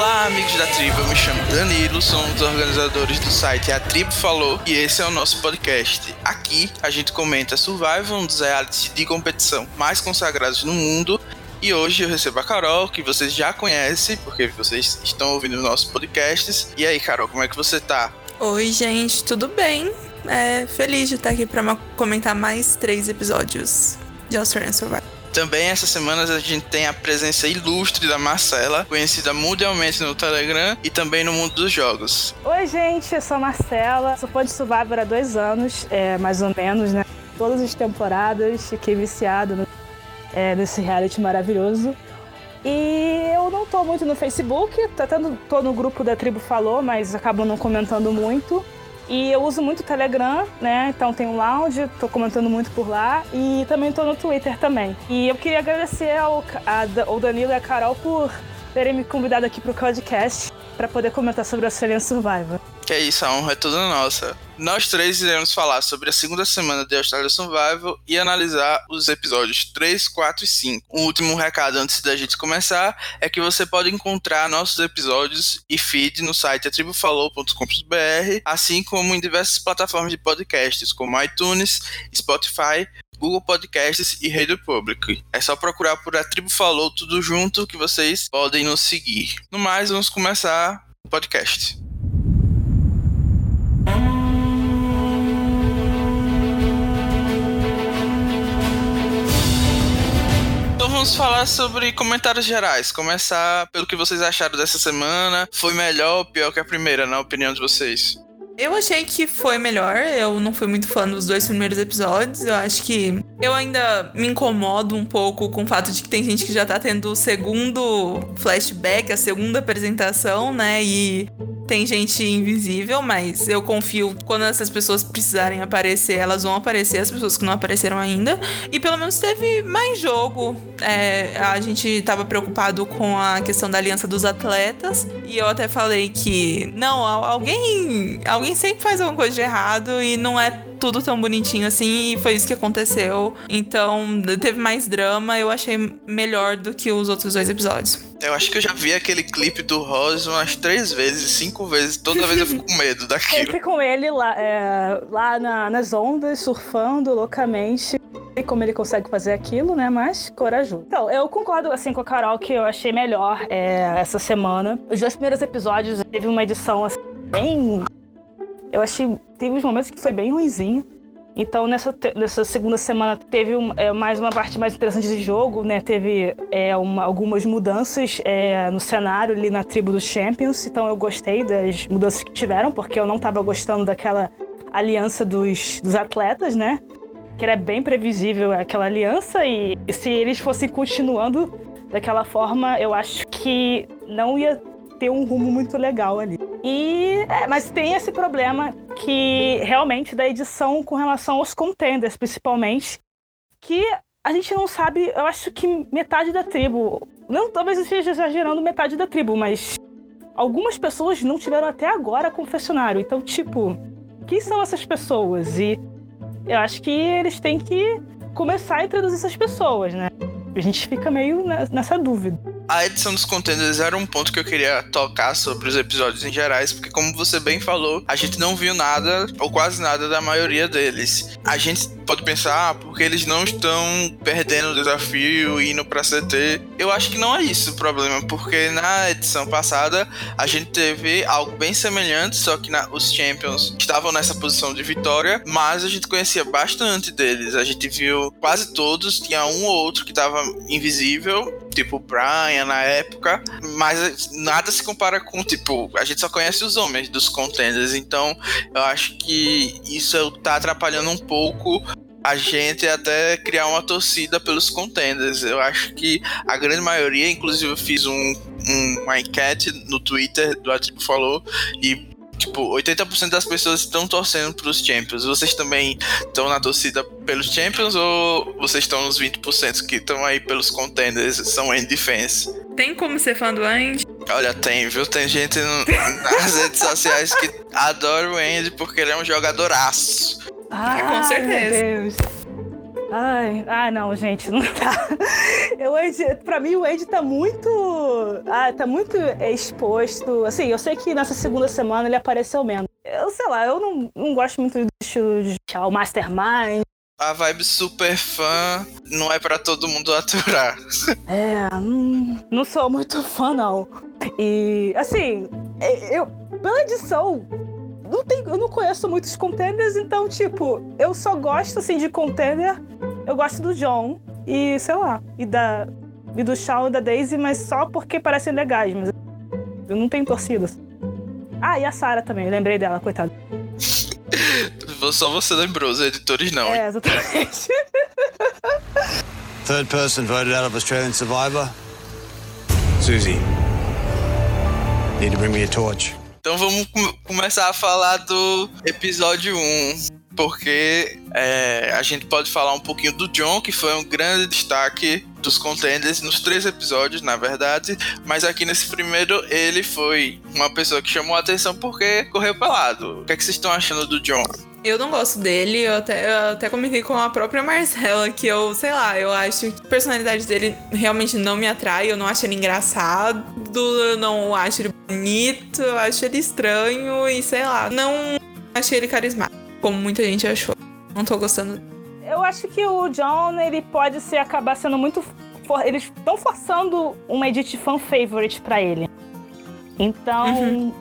Olá, amigos da tribo. Eu me chamo Danilo, sou um dos organizadores do site A Tribo Falou e esse é o nosso podcast. Aqui a gente comenta Survival, um dos realities de competição mais consagrados no mundo. E hoje eu recebo a Carol, que vocês já conhecem, porque vocês estão ouvindo nossos podcasts. E aí, Carol, como é que você tá? Oi, gente, tudo bem? É, feliz de estar aqui para comentar mais três episódios de Australian Survival. Também essas semanas a gente tem a presença ilustre da Marcela, conhecida mundialmente no Telegram e também no mundo dos jogos. Oi, gente, eu sou a Marcela, sou fã de Survivor há dois anos, é, mais ou menos, né? Todas as temporadas, fiquei viciado no, é, nesse reality maravilhoso. E eu não tô muito no Facebook, tá tô no grupo da Tribo Falou, mas acabo não comentando muito. E eu uso muito o Telegram, né? Então tem um lounge, tô comentando muito por lá. E também tô no Twitter também. E eu queria agradecer ao, a, ao Danilo e a Carol por terem me convidado aqui pro podcast para poder comentar sobre a Australian Survivor. Que é isso, a honra é toda nossa. Nós três iremos falar sobre a segunda semana de Australia Survival e analisar os episódios 3, 4 e 5. Um último recado antes da gente começar é que você pode encontrar nossos episódios e feed no site atribufalou.com.br, assim como em diversas plataformas de podcasts, como iTunes, Spotify, Google Podcasts e Radio Public. É só procurar por A Tribo Falou tudo junto que vocês podem nos seguir. No mais, vamos começar o podcast. vamos falar sobre comentários gerais. Começar pelo que vocês acharam dessa semana. Foi melhor ou pior que a primeira, na opinião de vocês? Eu achei que foi melhor. Eu não fui muito fã dos dois primeiros episódios. Eu acho que eu ainda me incomodo um pouco com o fato de que tem gente que já tá tendo o segundo flashback, a segunda apresentação, né? E tem gente invisível, mas eu confio quando essas pessoas precisarem aparecer, elas vão aparecer, as pessoas que não apareceram ainda. E pelo menos teve mais jogo. É, a gente tava preocupado com a questão da aliança dos atletas. E eu até falei que, não, alguém, alguém sempre faz alguma coisa de errado e não é tudo tão bonitinho assim, e foi isso que aconteceu. Então, teve mais drama, eu achei melhor do que os outros dois episódios. Eu acho que eu já vi aquele clipe do Rose umas três vezes, cinco vezes. Toda vez eu fico com medo daquilo. Sempre com ele lá, é, lá na, nas ondas, surfando loucamente. E como ele consegue fazer aquilo, né? Mas corajoso. Então, eu concordo assim com a Carol que eu achei melhor é, essa semana. Os dois primeiros episódios teve uma edição assim, bem. Eu achei. Teve uns momentos que foi bem ruimzinho. Então, nessa, nessa segunda semana, teve um, é, mais uma parte mais interessante de jogo, né? Teve é, uma, algumas mudanças é, no cenário ali na tribo dos Champions. Então, eu gostei das mudanças que tiveram, porque eu não estava gostando daquela aliança dos, dos atletas, né? Que era bem previsível aquela aliança. E, e se eles fossem continuando daquela forma, eu acho que não ia ter um rumo muito legal ali. E, é, mas tem esse problema que realmente da edição com relação aos contenders, principalmente, que a gente não sabe, eu acho que metade da tribo, não talvez eu esteja exagerando metade da tribo, mas algumas pessoas não tiveram até agora confessionário. Então, tipo, quem são essas pessoas? E eu acho que eles têm que começar a introduzir essas pessoas, né? A gente fica meio nessa dúvida a edição dos contenders era um ponto que eu queria tocar sobre os episódios em gerais, porque como você bem falou, a gente não viu nada, ou quase nada, da maioria deles. A gente pode pensar, ah, porque eles não estão perdendo o desafio e indo pra CT. Eu acho que não é isso o problema, porque na edição passada a gente teve algo bem semelhante, só que na, os Champions estavam nessa posição de vitória, mas a gente conhecia bastante deles. A gente viu quase todos, tinha um ou outro que estava invisível, tipo Brian na época, mas nada se compara com, tipo, a gente só conhece os homens dos contenders, então eu acho que isso tá atrapalhando um pouco a gente até criar uma torcida pelos contenders. Eu acho que a grande maioria, inclusive eu fiz um, um, uma enquete no Twitter do Atribo Falou e tipo, 80% das pessoas estão torcendo para os Champions. Vocês também estão na torcida pelos Champions ou vocês estão nos 20% que estão aí pelos contenders, são em defense? Tem como ser fã do Andy? Olha, tem, viu? Tem gente no, nas redes sociais que adora o Andy porque ele é um jogadoraço. Ah, com certeza. Ai, ah, não, gente, não tá. Eu, pra mim o Andy tá muito. Ah, tá muito exposto. Assim, eu sei que nessa segunda semana ele apareceu menos. Eu sei lá, eu não, não gosto muito do estilo de o Mastermind. A vibe super fã não é para todo mundo aturar. É, não, não sou muito fã, não. E, assim, eu, pela edição, não tem, eu não conheço muitos contenders, então, tipo, eu só gosto, assim, de contender. Eu gosto do John e, sei lá, e, da, e do Shawn e da Daisy, mas só porque parecem legais, mas eu não tenho torcida. Ah, e a Sarah também, eu lembrei dela, coitada. Só você lembrou, os editores não. É, exatamente. Third person voted out of Australian Survivor. Susie. Need to bring me a torch. Então vamos com começar a falar do episódio 1. Porque é, a gente pode falar um pouquinho do John, que foi um grande destaque dos contenders nos três episódios, na verdade. Mas aqui nesse primeiro, ele foi uma pessoa que chamou a atenção porque correu pelado. O que, é que vocês estão achando do John? Eu não gosto dele, eu até, eu até comentei com a própria Marcela que eu, sei lá, eu acho que a personalidade dele realmente não me atrai, eu não acho ele engraçado, eu não acho ele bonito, eu acho ele estranho e sei lá, não achei ele carismático, como muita gente achou. Não tô gostando. Eu acho que o John, ele pode ser, acabar sendo muito. For, eles estão forçando uma edit fan favorite para ele. Então, uhum.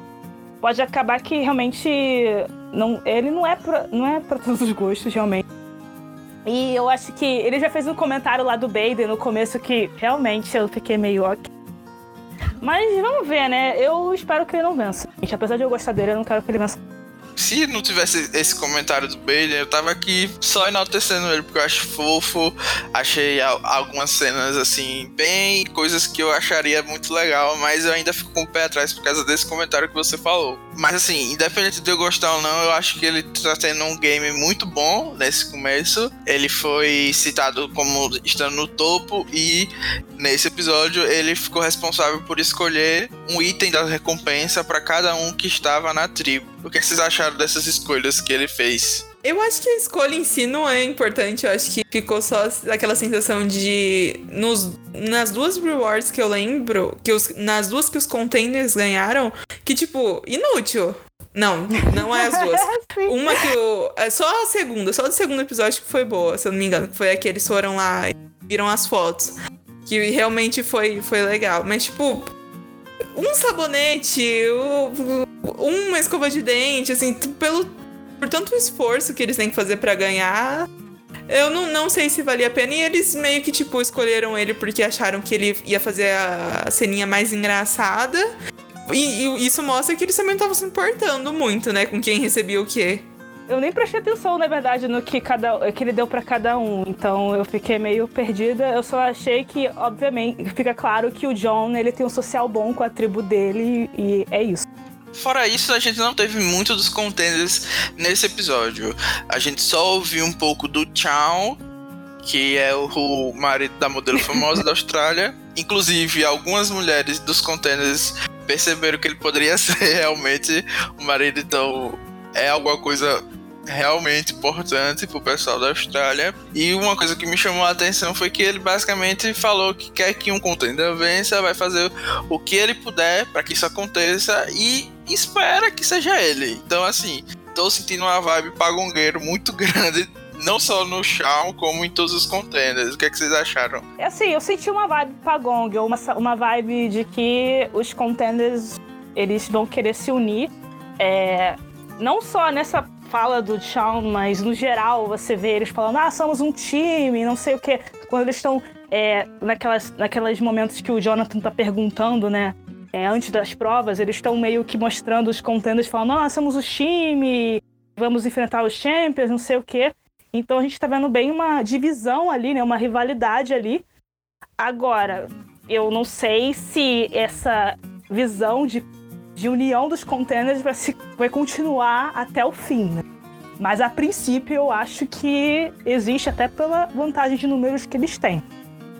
pode acabar que realmente não, ele não é pra, não é pra todos os gostos, realmente. E eu acho que ele já fez um comentário lá do Baden no começo que realmente eu fiquei meio ok. Mas vamos ver, né? Eu espero que ele não vença. Gente, apesar de eu gostar dele, eu não quero que ele vença se não tivesse esse comentário do Bailey, eu tava aqui só enaltecendo ele, porque eu acho fofo. Achei algumas cenas, assim, bem coisas que eu acharia muito legal, mas eu ainda fico com o pé atrás por causa desse comentário que você falou. Mas, assim, independente de eu gostar ou não, eu acho que ele tá tendo um game muito bom nesse começo. Ele foi citado como estando no topo e nesse episódio ele ficou responsável por escolher um item da recompensa para cada um que estava na tribo. O que vocês acharam dessas escolhas que ele fez? Eu acho que a escolha em si não é importante. Eu acho que ficou só aquela sensação de. Nos, nas duas rewards que eu lembro, que os, nas duas que os containers ganharam, que tipo, inútil. Não, não é as duas. Uma que o. É só a segunda, só do segundo episódio que foi boa, se eu não me engano. Foi a que eles foram lá e viram as fotos. Que realmente foi, foi legal. Mas, tipo, um sabonete, uma escova de dente, assim, pelo, por tanto esforço que eles têm que fazer para ganhar. Eu não, não sei se valia a pena. E eles meio que, tipo, escolheram ele porque acharam que ele ia fazer a ceninha mais engraçada. E, e isso mostra que eles também estavam se importando muito, né? Com quem recebia o quê. Eu nem prestei atenção, na verdade, no que, cada, que ele deu para cada um. Então eu fiquei meio perdida. Eu só achei que, obviamente, fica claro que o John ele tem um social bom com a tribo dele e é isso. Fora isso, a gente não teve muito dos contenders nesse episódio. A gente só ouviu um pouco do Chow, que é o, marido da modelo famosa da Austrália. Inclusive, algumas mulheres dos contenders perceberam que ele poderia ser realmente o marido, então é alguma coisa realmente importante pro pessoal da Austrália. E uma coisa que me chamou a atenção foi que ele basicamente falou que quer que um contender vença, vai fazer o que ele puder para que isso aconteça e espera que seja ele. Então, assim, tô sentindo uma vibe pagongueiro muito grande não só no Shawn, como em todos os contenders. O que, é que vocês acharam? É assim, eu senti uma vibe Pagong, uma, uma vibe de que os contenders eles vão querer se unir. É, não só nessa fala do Shawn, mas no geral você vê eles falando, ah, somos um time, não sei o quê. Quando eles estão é, naquelas, naqueles momentos que o Jonathan tá perguntando, né? É, antes das provas, eles estão meio que mostrando os contenders, falando, ah, somos o time, vamos enfrentar os champions, não sei o quê. Então a gente tá vendo bem uma divisão ali, né? Uma rivalidade ali. Agora, eu não sei se essa visão de de união dos contêineres vai, se, vai continuar até o fim. Né? Mas a princípio eu acho que existe até pela vantagem de números que eles têm.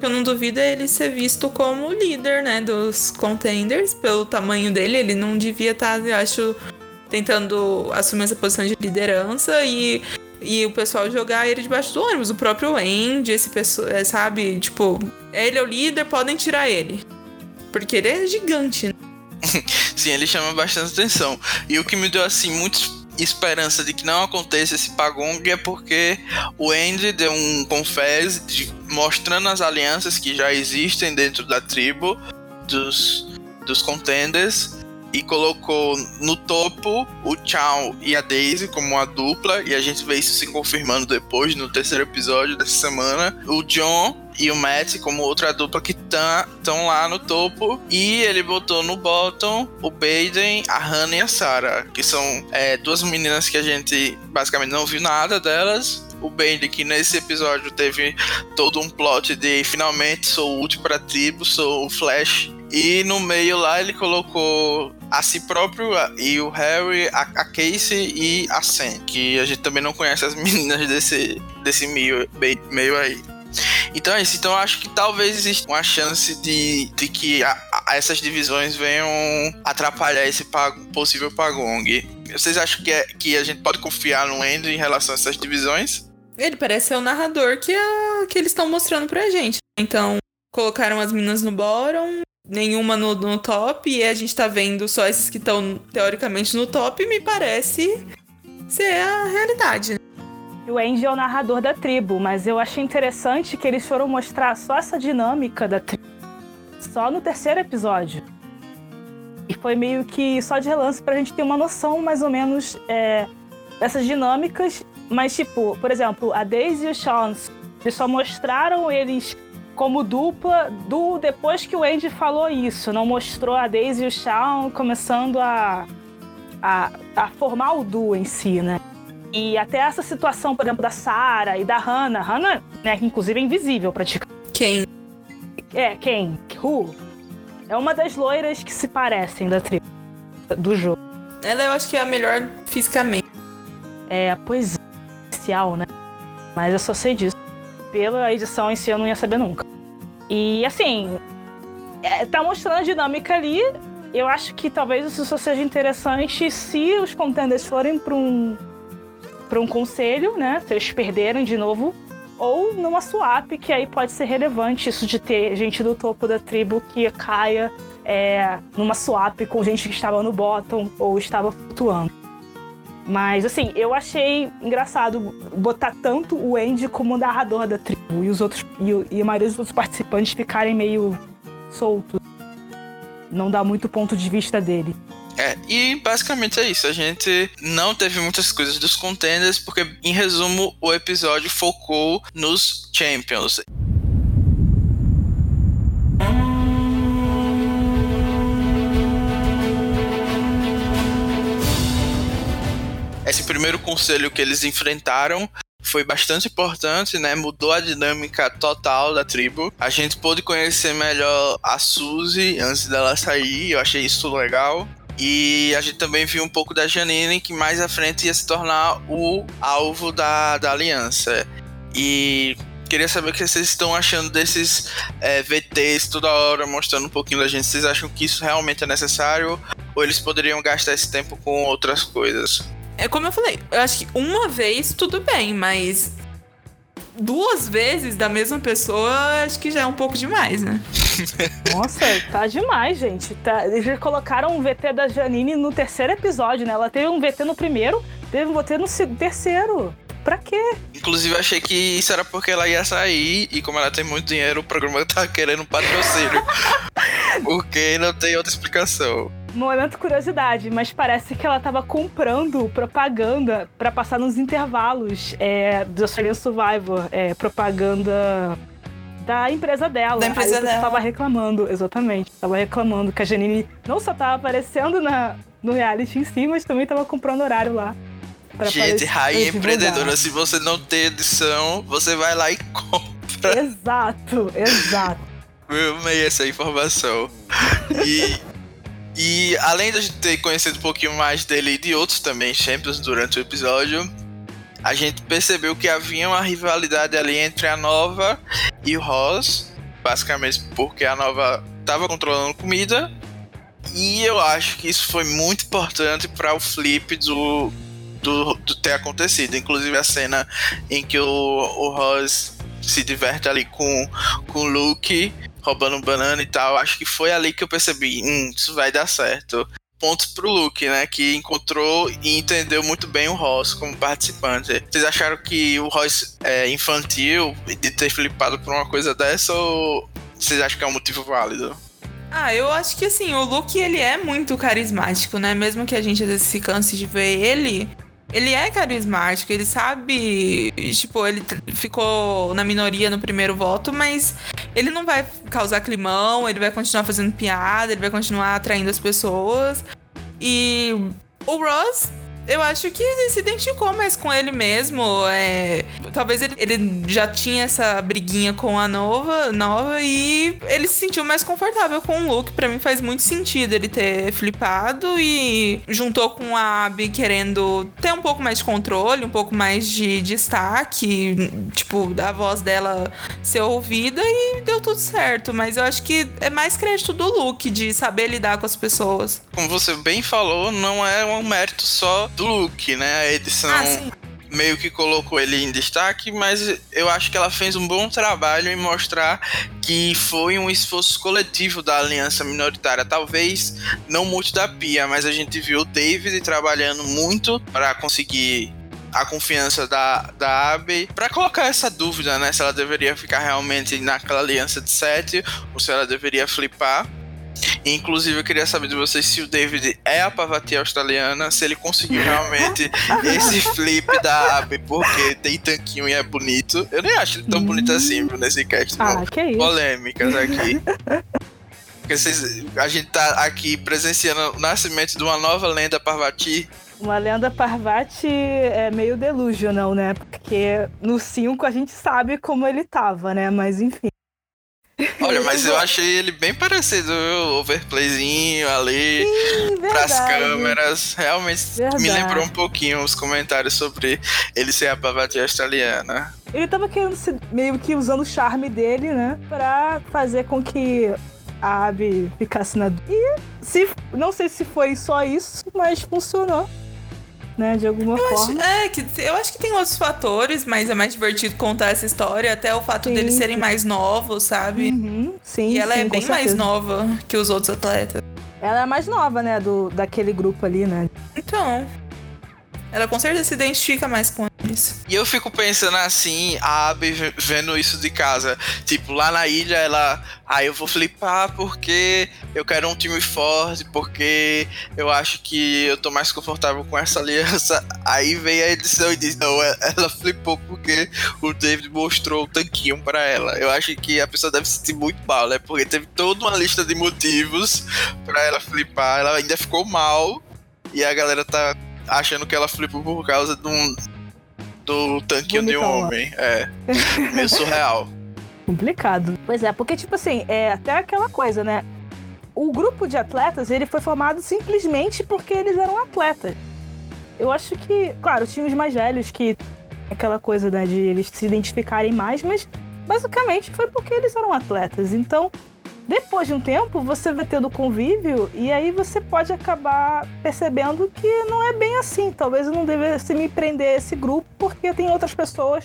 Eu não duvido ele ser visto como líder, né, dos contenders, pelo tamanho dele. Ele não devia estar, eu acho, tentando assumir essa posição de liderança e, e o pessoal jogar ele debaixo do ônibus. O próprio Andy, esse pessoal, é, sabe, tipo, Ele é o líder, podem tirar ele. Porque ele é gigante, né? Sim, ele chama bastante atenção. E o que me deu, assim, muita esperança de que não aconteça esse Pagong é porque o Andy deu um confés de, mostrando as alianças que já existem dentro da tribo dos, dos contenders e colocou no topo o Chow e a Daisy como uma dupla, e a gente vê isso se confirmando depois, no terceiro episódio dessa semana. O John e o Matt como outra dupla que estão lá no topo. E ele botou no bottom o Baden, a Hannah e a Sarah, que são é, duas meninas que a gente basicamente não viu nada delas o Bend que nesse episódio teve todo um plot de finalmente sou útil para tribo, sou o Flash e no meio lá ele colocou a si próprio e o Harry, a, a Casey e a Sam, que a gente também não conhece as meninas desse, desse meio, meio aí. Então é isso. Então eu acho que talvez exista uma chance de, de que a, a essas divisões venham atrapalhar esse pag, possível Pagong. Vocês acham que, é, que a gente pode confiar no Andrew em relação a essas divisões? Ele parece ser o narrador que, que eles estão mostrando pra gente. Então, colocaram as meninas no bottom, nenhuma no, no top, e a gente tá vendo só esses que estão teoricamente no top, me parece ser a realidade. O Andy é o narrador da tribo, mas eu achei interessante que eles foram mostrar só essa dinâmica da tribo só no terceiro episódio. E foi meio que só de relance pra gente ter uma noção mais ou menos é, dessas dinâmicas. Mas, tipo, por exemplo, a Daisy e o Sean, eles só mostraram eles como dupla do depois que o Andy falou isso. Não mostrou a Daisy e o Shawn começando a, a, a formar o duo em si, né? E até essa situação, por exemplo, da Sarah e da Hannah. Hannah, né, que inclusive é invisível praticamente. Quem? É, quem? Who? É uma das loiras que se parecem da tribo do jogo. Ela eu acho que é a melhor fisicamente. É, pois é, né? Mas eu só sei disso pela edição em si eu não ia saber nunca. E assim, é, tá mostrando a dinâmica ali. Eu acho que talvez isso só seja interessante se os contenders forem para um para um conselho, né? Se eles perderem de novo ou numa swap, que aí pode ser relevante isso de ter gente do topo da tribo que caia é, numa swap com gente que estava no bottom ou estava flutuando. Mas, assim, eu achei engraçado botar tanto o Andy como o narrador da tribo e os outros e, e a maioria dos outros participantes ficarem meio soltos. Não dá muito ponto de vista dele. É, e basicamente é isso. A gente não teve muitas coisas dos contenders, porque, em resumo, o episódio focou nos Champions. esse primeiro conselho que eles enfrentaram foi bastante importante, né? Mudou a dinâmica total da tribo. A gente pôde conhecer melhor a Suzy antes dela sair, eu achei isso legal. E a gente também viu um pouco da Janine, que mais à frente ia se tornar o alvo da, da aliança. E queria saber o que vocês estão achando desses é, VTs toda hora mostrando um pouquinho da gente. Vocês acham que isso realmente é necessário? Ou eles poderiam gastar esse tempo com outras coisas? É como eu falei, eu acho que uma vez tudo bem, mas duas vezes da mesma pessoa, acho que já é um pouco demais, né? Nossa, tá demais, gente. Tá, eles já colocaram um VT da Janine no terceiro episódio, né? Ela teve um VT no primeiro, teve um VT no terceiro. Pra quê? Inclusive, eu achei que isso era porque ela ia sair e, como ela tem muito dinheiro, o programa tá querendo um patrocínio. porque não tem outra explicação. Momento curiosidade, mas parece que ela tava comprando propaganda para passar nos intervalos é, do Australian Survivor, é, propaganda da empresa dela. Da empresa Aí dela. tava reclamando, exatamente. Tava reclamando que a Janine não só tava aparecendo na, no reality em si, mas também tava comprando horário lá. Gente, rainha empreendedora, se você não tem edição, você vai lá e compra. Exato, exato. Eu amei essa informação. E, e além de a gente ter conhecido um pouquinho mais dele e de outros também Champions durante o episódio, a gente percebeu que havia uma rivalidade ali entre a Nova e o Ross, basicamente porque a Nova estava controlando comida. E eu acho que isso foi muito importante para o flip do, do, do, ter acontecido. Inclusive a cena em que o, o Ross se diverte ali com, com o Luke, roubando banana e tal. Acho que foi ali que eu percebi, hum, isso vai dar certo. Pontos pro Luke, né? Que encontrou e entendeu muito bem o Ross como participante. Vocês acharam que o Ross é infantil de ter flipado por uma coisa dessa ou vocês acham que é um motivo válido? Ah, eu acho que assim, o Luke ele é muito carismático, né? Mesmo que a gente às vezes se canse de ver ele, ele é carismático, ele sabe. Tipo, ele ficou na minoria no primeiro voto, mas ele não vai causar climão, ele vai continuar fazendo piada, ele vai continuar atraindo as pessoas. E o Ross eu acho que ele se identificou mais com ele mesmo. É, talvez ele, ele já tinha essa briguinha com a nova, nova e ele se sentiu mais confortável com o look. Para mim faz muito sentido ele ter flipado e juntou com a Abby querendo ter um pouco mais de controle, um pouco mais de destaque, tipo, da voz dela ser ouvida e deu tudo certo. Mas eu acho que é mais crédito do look de saber lidar com as pessoas. Como você bem falou, não é um mérito só do Luke, né? A edição ah, meio que colocou ele em destaque, mas eu acho que ela fez um bom trabalho em mostrar que foi um esforço coletivo da aliança minoritária. Talvez não muito da Pia, mas a gente viu o David trabalhando muito para conseguir a confiança da, da Abby para colocar essa dúvida, né? Se ela deveria ficar realmente naquela aliança de sete ou se ela deveria flipar. Inclusive, eu queria saber de vocês se o David é a pavatia australiana, se ele conseguiu realmente esse flip da Abby, porque tem tanquinho e é bonito. Eu nem acho ele tão bonito assim, nesse cast. Ah, que isso. Polêmicas aqui. Porque vocês, a gente tá aqui presenciando o nascimento de uma nova lenda Parvati. Uma lenda Parvati é meio delusional, né? Porque no 5 a gente sabe como ele tava, né? Mas enfim. Olha, mas eu achei ele bem parecido, o overplayzinho ali, Sim, pras câmeras. Realmente verdade. me lembrou um pouquinho os comentários sobre ele ser a pavatia australiana. Ele tava querendo ser, meio que usando o charme dele, né? Pra fazer com que a Abby ficasse na. E se, não sei se foi só isso, mas funcionou né? De alguma eu forma. Acho, é, que eu acho que tem outros fatores, mas é mais divertido contar essa história. Até o fato sim, deles serem mais novos, sabe? Uhum, sim. E ela sim, é bem mais nova que os outros atletas. Ela é mais nova, né? Do, daquele grupo ali, né? Então. Ela com certeza se identifica mais com eles. E eu fico pensando assim, a Abby vendo isso de casa. Tipo, lá na ilha ela. Ah, eu vou flipar porque eu quero um time forte, porque eu acho que eu tô mais confortável com essa aliança. Aí vem a edição e diz: não, ela flipou porque o David mostrou o tanquinho para ela. Eu acho que a pessoa deve se sentir muito mal, né? Porque teve toda uma lista de motivos para ela flipar. Ela ainda ficou mal. E a galera tá achando que ela flipou por causa de um, do tanquinho de um homem. É. Meio surreal. Complicado. Pois é, porque, tipo assim, é até aquela coisa, né? O grupo de atletas, ele foi formado simplesmente porque eles eram atletas. Eu acho que, claro, tinha os mais velhos que aquela coisa, né, de eles se identificarem mais, mas basicamente foi porque eles eram atletas. Então, depois de um tempo, você vai tendo convívio e aí você pode acabar percebendo que não é bem assim. Talvez eu não devesse me prender a esse grupo porque tem outras pessoas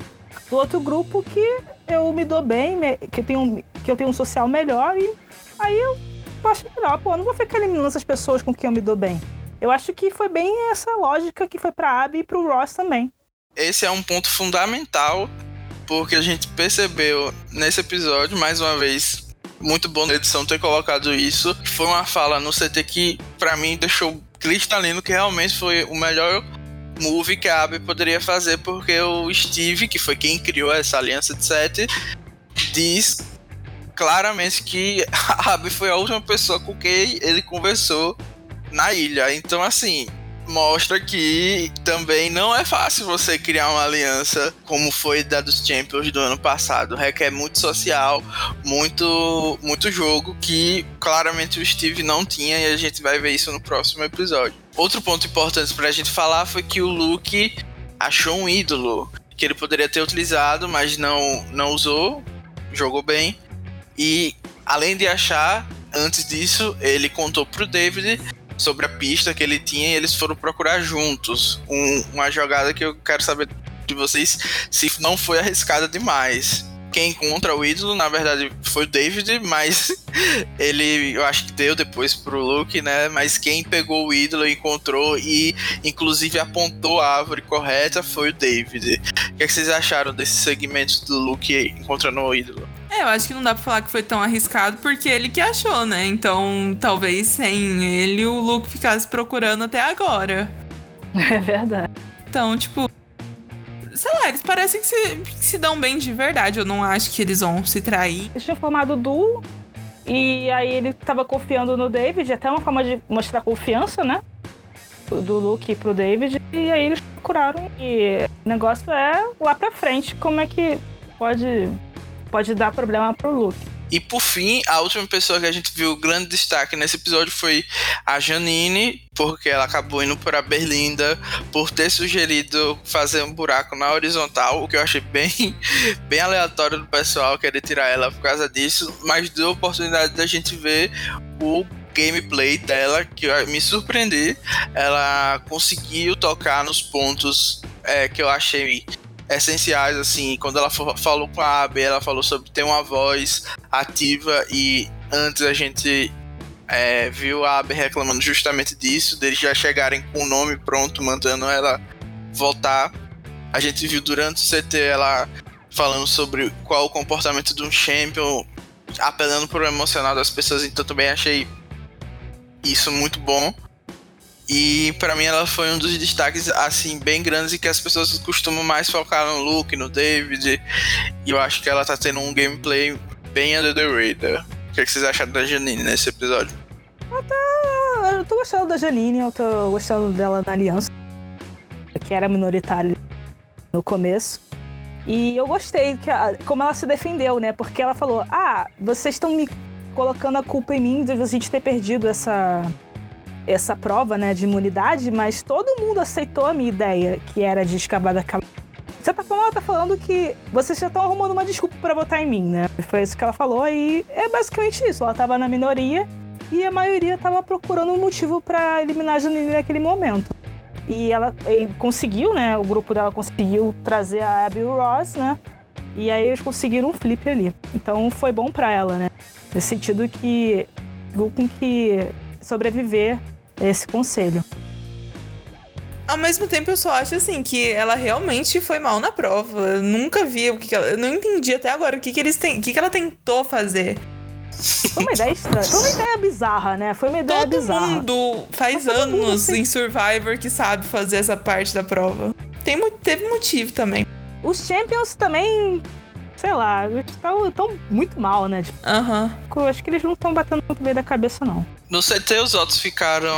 do outro grupo que eu me dou bem, que eu tenho, que eu tenho um social melhor e aí eu acho melhor. Pô, eu não vou ficar eliminando essas pessoas com quem eu me dou bem. Eu acho que foi bem essa lógica que foi pra Abby e pro Ross também. Esse é um ponto fundamental porque a gente percebeu nesse episódio, mais uma vez, muito bom na edição ter colocado isso. Foi uma fala no CT que, para mim, deixou cristalino que realmente foi o melhor move que a Abby poderia fazer, porque o Steve, que foi quem criou essa aliança de sete, diz claramente que a Abby foi a última pessoa com quem ele conversou na ilha. Então, assim, mostra que também não é fácil você criar uma aliança como foi da dos Champions do ano passado. Requer muito social, muito, muito jogo que claramente o Steve não tinha e a gente vai ver isso no próximo episódio. Outro ponto importante pra gente falar foi que o Luke achou um ídolo que ele poderia ter utilizado, mas não, não usou, jogou bem. E além de achar, antes disso, ele contou pro David sobre a pista que ele tinha e eles foram procurar juntos. Um, uma jogada que eu quero saber de vocês se não foi arriscada demais. quem encontra o ídolo, na verdade, foi o David, mas ele, eu acho que deu depois pro Luke, né? Mas quem pegou o ídolo, encontrou e, inclusive, apontou a árvore correta foi o David. O que, é que vocês acharam desse segmento do Luke encontrando o ídolo? É, eu acho que não dá pra falar que foi tão arriscado porque ele que achou, né? Então, talvez sem ele o Luke ficasse procurando até agora. É verdade. Então, tipo, sei lá, eles parecem que se, que se dão bem de verdade. Eu não acho que eles vão se trair. Eles tinham formado duo e aí ele tava confiando no David, até uma forma de mostrar confiança, né? Do Luke pro David. E aí eles procuraram. E o negócio é lá pra frente, como é que pode, pode dar problema pro Luke. E por fim, a última pessoa que a gente viu grande destaque nesse episódio foi a Janine, porque ela acabou indo para Berlinda por ter sugerido fazer um buraco na horizontal, o que eu achei bem, bem aleatório do pessoal querer tirar ela por causa disso, mas deu a oportunidade da gente ver o gameplay dela, que me surpreendi. Ela conseguiu tocar nos pontos é, que eu achei essenciais, assim, quando ela falou com a Abby, ela falou sobre ter uma voz ativa e antes a gente é, viu a Abby reclamando justamente disso, deles já chegarem com o nome pronto, mandando ela voltar. A gente viu durante o CT ela falando sobre qual o comportamento de um champion, apelando pro emocional das pessoas, então também achei isso muito bom. E para mim ela foi um dos destaques assim bem grandes e que as pessoas costumam mais focar no Luke, no David. E eu acho que ela tá tendo um gameplay bem under the radar. O que, é que vocês acharam da Janine nesse episódio? Eu tô, eu tô gostando da Janine, eu tô gostando dela na aliança, que era minoritária no começo. E eu gostei que a, como ela se defendeu, né? Porque ela falou: Ah, vocês estão me colocando a culpa em mim de a gente ter perdido essa essa prova né, de imunidade, mas todo mundo aceitou a minha ideia, que era de escavar da cabeça. Você tá falando, ela tá falando que vocês já estão arrumando uma desculpa para votar em mim, né? Foi isso que ela falou e é basicamente isso. Ela tava na minoria e a maioria tava procurando um motivo para eliminar a Janine naquele momento. E ela e conseguiu, né? O grupo dela conseguiu trazer a Abby Ross, né? E aí eles conseguiram um flip ali. Então foi bom para ela, né? Nesse sentido que com que sobreviver esse conselho. Ao mesmo tempo, eu só acho assim que ela realmente foi mal na prova. Eu nunca vi o que, que ela. Eu não entendi até agora o que, que eles têm. O que, que ela tentou fazer. Foi uma ideia estranha. Foi uma ideia bizarra, né? Foi uma ideia todo bizarra. mundo faz todo mundo anos tem- em Survivor que sabe fazer essa parte da prova. Tem, teve motivo também. Os Champions também, sei lá, estão tão muito mal, né? Tipo, Aham. eu acho que eles não estão batendo muito bem da cabeça, não. No CT, os votos ficaram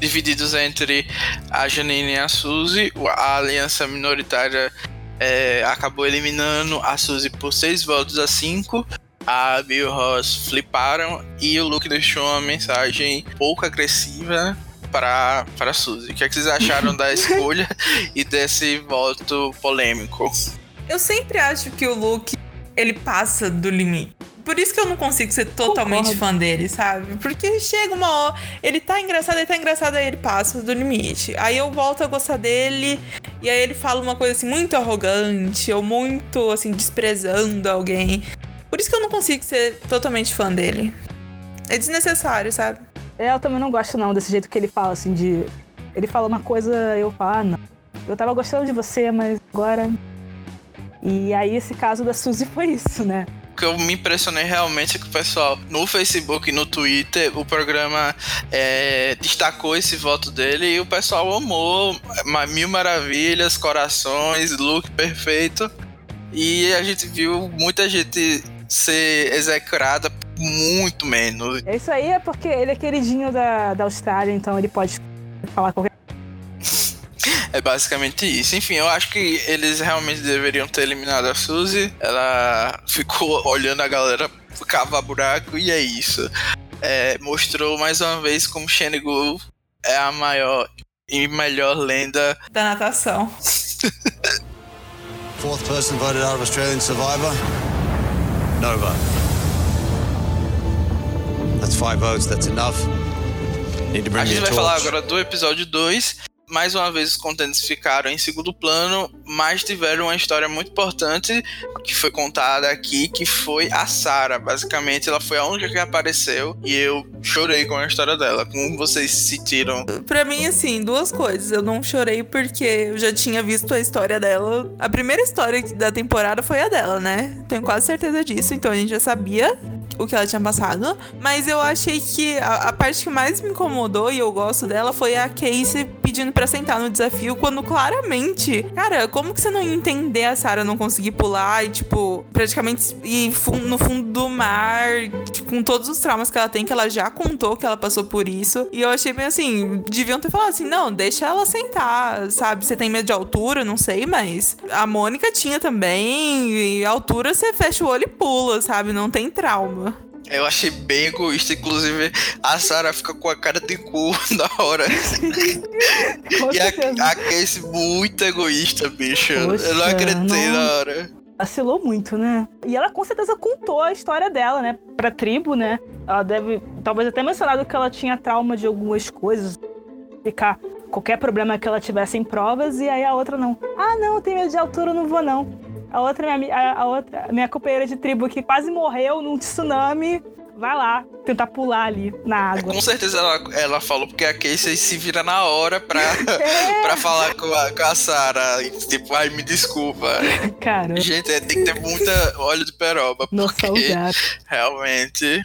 divididos entre a Janine e a Suzy. A aliança minoritária é, acabou eliminando a Suzy por 6 votos a 5. A Abby e o Ross fliparam e o Luke deixou uma mensagem pouco agressiva para, para a Suzy. O que, é que vocês acharam da escolha e desse voto polêmico? Eu sempre acho que o Luke, ele passa do limite. Por isso que eu não consigo ser totalmente Concordo. fã dele, sabe? Porque chega uma hora, ele tá engraçado, ele tá engraçado, aí ele passa do limite. Aí eu volto a gostar dele, e aí ele fala uma coisa assim, muito arrogante, ou muito, assim, desprezando alguém. Por isso que eu não consigo ser totalmente fã dele. É desnecessário, sabe? É, eu também não gosto, não, desse jeito que ele fala, assim, de. Ele fala uma coisa, eu falo, ah, não. Eu tava gostando de você, mas agora. E aí, esse caso da Suzy foi isso, né? O que eu me impressionei realmente é que o pessoal no Facebook e no Twitter, o programa é, destacou esse voto dele e o pessoal amou. Mil maravilhas, corações, look perfeito. E a gente viu muita gente ser execrada muito menos. É isso aí, é porque ele é queridinho da, da Austrália, então ele pode falar qualquer É basicamente isso. Enfim, eu acho que eles realmente deveriam ter eliminado a Suzy. Ela ficou olhando a galera cavar buraco e é isso. É, mostrou mais uma vez como Shanigu é a maior e melhor lenda. Da natação. Fourth person voted out of Australian Survivor. No vote. That's five votes. That's enough. Need to A bring gente vai falar agora do episódio 2. Mais uma vez os contentes ficaram em segundo plano, mas tiveram uma história muito importante que foi contada aqui, que foi a Sarah. Basicamente, ela foi a única que apareceu e eu chorei com a história dela. Como vocês sentiram? Pra mim, assim, duas coisas. Eu não chorei porque eu já tinha visto a história dela. A primeira história da temporada foi a dela, né? Tenho quase certeza disso. Então a gente já sabia o que ela tinha passado. Mas eu achei que a, a, parte que mais me incomodou e eu gosto dela foi a Casey pedindo para sentar no desafio, quando claramente, cara, como que você não ia entender a Sarah não conseguir pular e, tipo, praticamente ir no fundo do mar, tipo, com todos os traumas que ela tem, que ela já contou que ela passou por isso. E eu achei bem assim, deviam ter falado assim: não, deixa ela sentar, sabe? Você tem medo de altura, não sei, mas a Mônica tinha também. E altura você fecha o olho e pula, sabe? Não tem trauma. Eu achei bem egoísta, inclusive a Sarah fica com a cara de cu na hora. e a, a Casey muito egoísta, bicho. Poxa, eu não acreditei não... na hora. Vacilou muito, né? E ela com certeza contou a história dela, né? Pra tribo, né? Ela deve, talvez até mencionado que ela tinha trauma de algumas coisas. Ficar qualquer problema que ela tivesse em provas, e aí a outra não. Ah, não, tenho medo de altura, não vou não. A outra, minha, a, a outra, minha companheira de tribo que quase morreu num tsunami, vai lá tentar pular ali na água. Com certeza ela, ela falou porque a Casey se vira na hora pra, é. pra falar com a, com a Sarah. Tipo, ai, me desculpa. Cara. Gente, é, tem que ter muita óleo de peroba. Porque realmente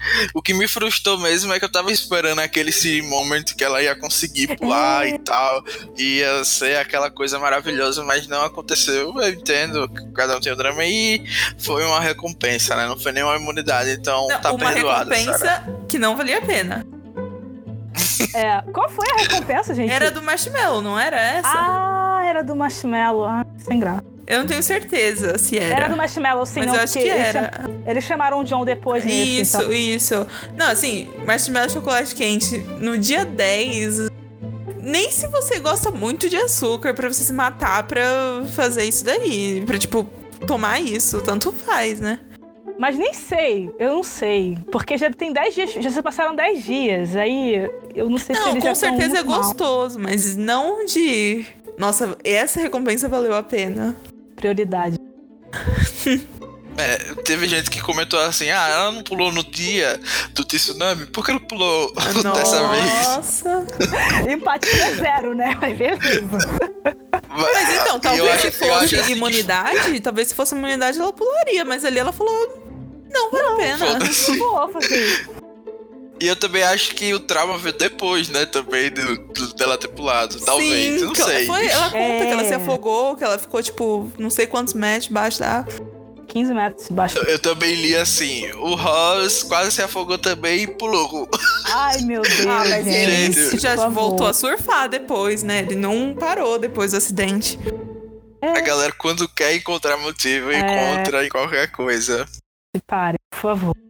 o que me frustrou mesmo é que eu tava esperando aquele moment que ela ia conseguir pular é. e tal. Ia ser aquela coisa maravilhosa, mas não aconteceu. Eu entendo que cada um tem o drama e foi uma recompensa, né? Não foi nenhuma imunidade, então não, tá uma perdoado. Uma recompensa que não valia a pena. É, qual foi a recompensa, gente? Era do marshmallow, não era essa? Ah, era do marshmallow. Ah, sem graça. Eu não tenho certeza se era. Era do Marshmallow, sim. Mas não, eu acho que era. Eles chamaram o John depois nisso, Isso, então. isso. Não, assim, Marshmallow chocolate quente, no dia 10... Nem se você gosta muito de açúcar para você se matar pra fazer isso daí. Pra, tipo, tomar isso. Tanto faz, né? Mas nem sei, eu não sei. Porque já tem 10 dias, já se passaram 10 dias. Aí eu não sei não, se eles já com certeza é gostoso, mal. mas não de. Nossa, essa recompensa valeu a pena prioridade. É, teve gente que comentou assim: ah, ela não pulou no dia do tsunami, por que não pulou Nossa. dessa vez? Nossa! Empatia zero, né? Mas beleza. Mas então, talvez se fosse assim imunidade, talvez se fosse imunidade ela pularia, mas ali ela falou: não, vale a pena. Não vou fazer isso. E eu também acho que o trauma veio depois, né? Também do, do, dela ter pulado. Talvez, Sim, não sei. Foi, ela conta é... que ela se é. afogou, que ela ficou, tipo, não sei quantos metros debaixo da 15 metros debaixo. Eu, eu, também li assim: o Ross quase se afogou também e pulou. Ai, meu Deus. Ah, mas ele já voltou a surfar depois, né? Ele não parou depois do acidente. É. A galera, quando quer encontrar motivo, é. encontra em qualquer coisa. Se pare, por favor.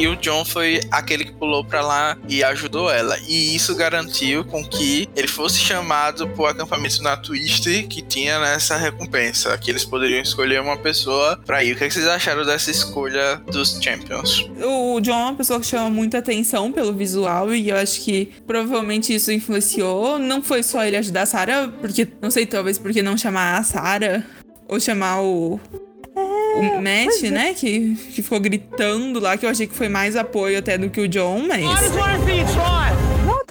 E o John foi aquele que pulou para lá e ajudou ela. E isso garantiu com que ele fosse chamado pro acampamento na Twister que tinha nessa recompensa. Que eles poderiam escolher uma pessoa para ir. O que, é que vocês acharam dessa escolha dos Champions? O John é uma pessoa que chama muita atenção pelo visual e eu acho que provavelmente isso influenciou. Não foi só ele ajudar a Sarah, porque não sei, talvez porque não chamar a Sarah ou chamar o o Matt, é. né? Que, que ficou gritando lá, que eu achei que foi mais apoio até do que o John, mas.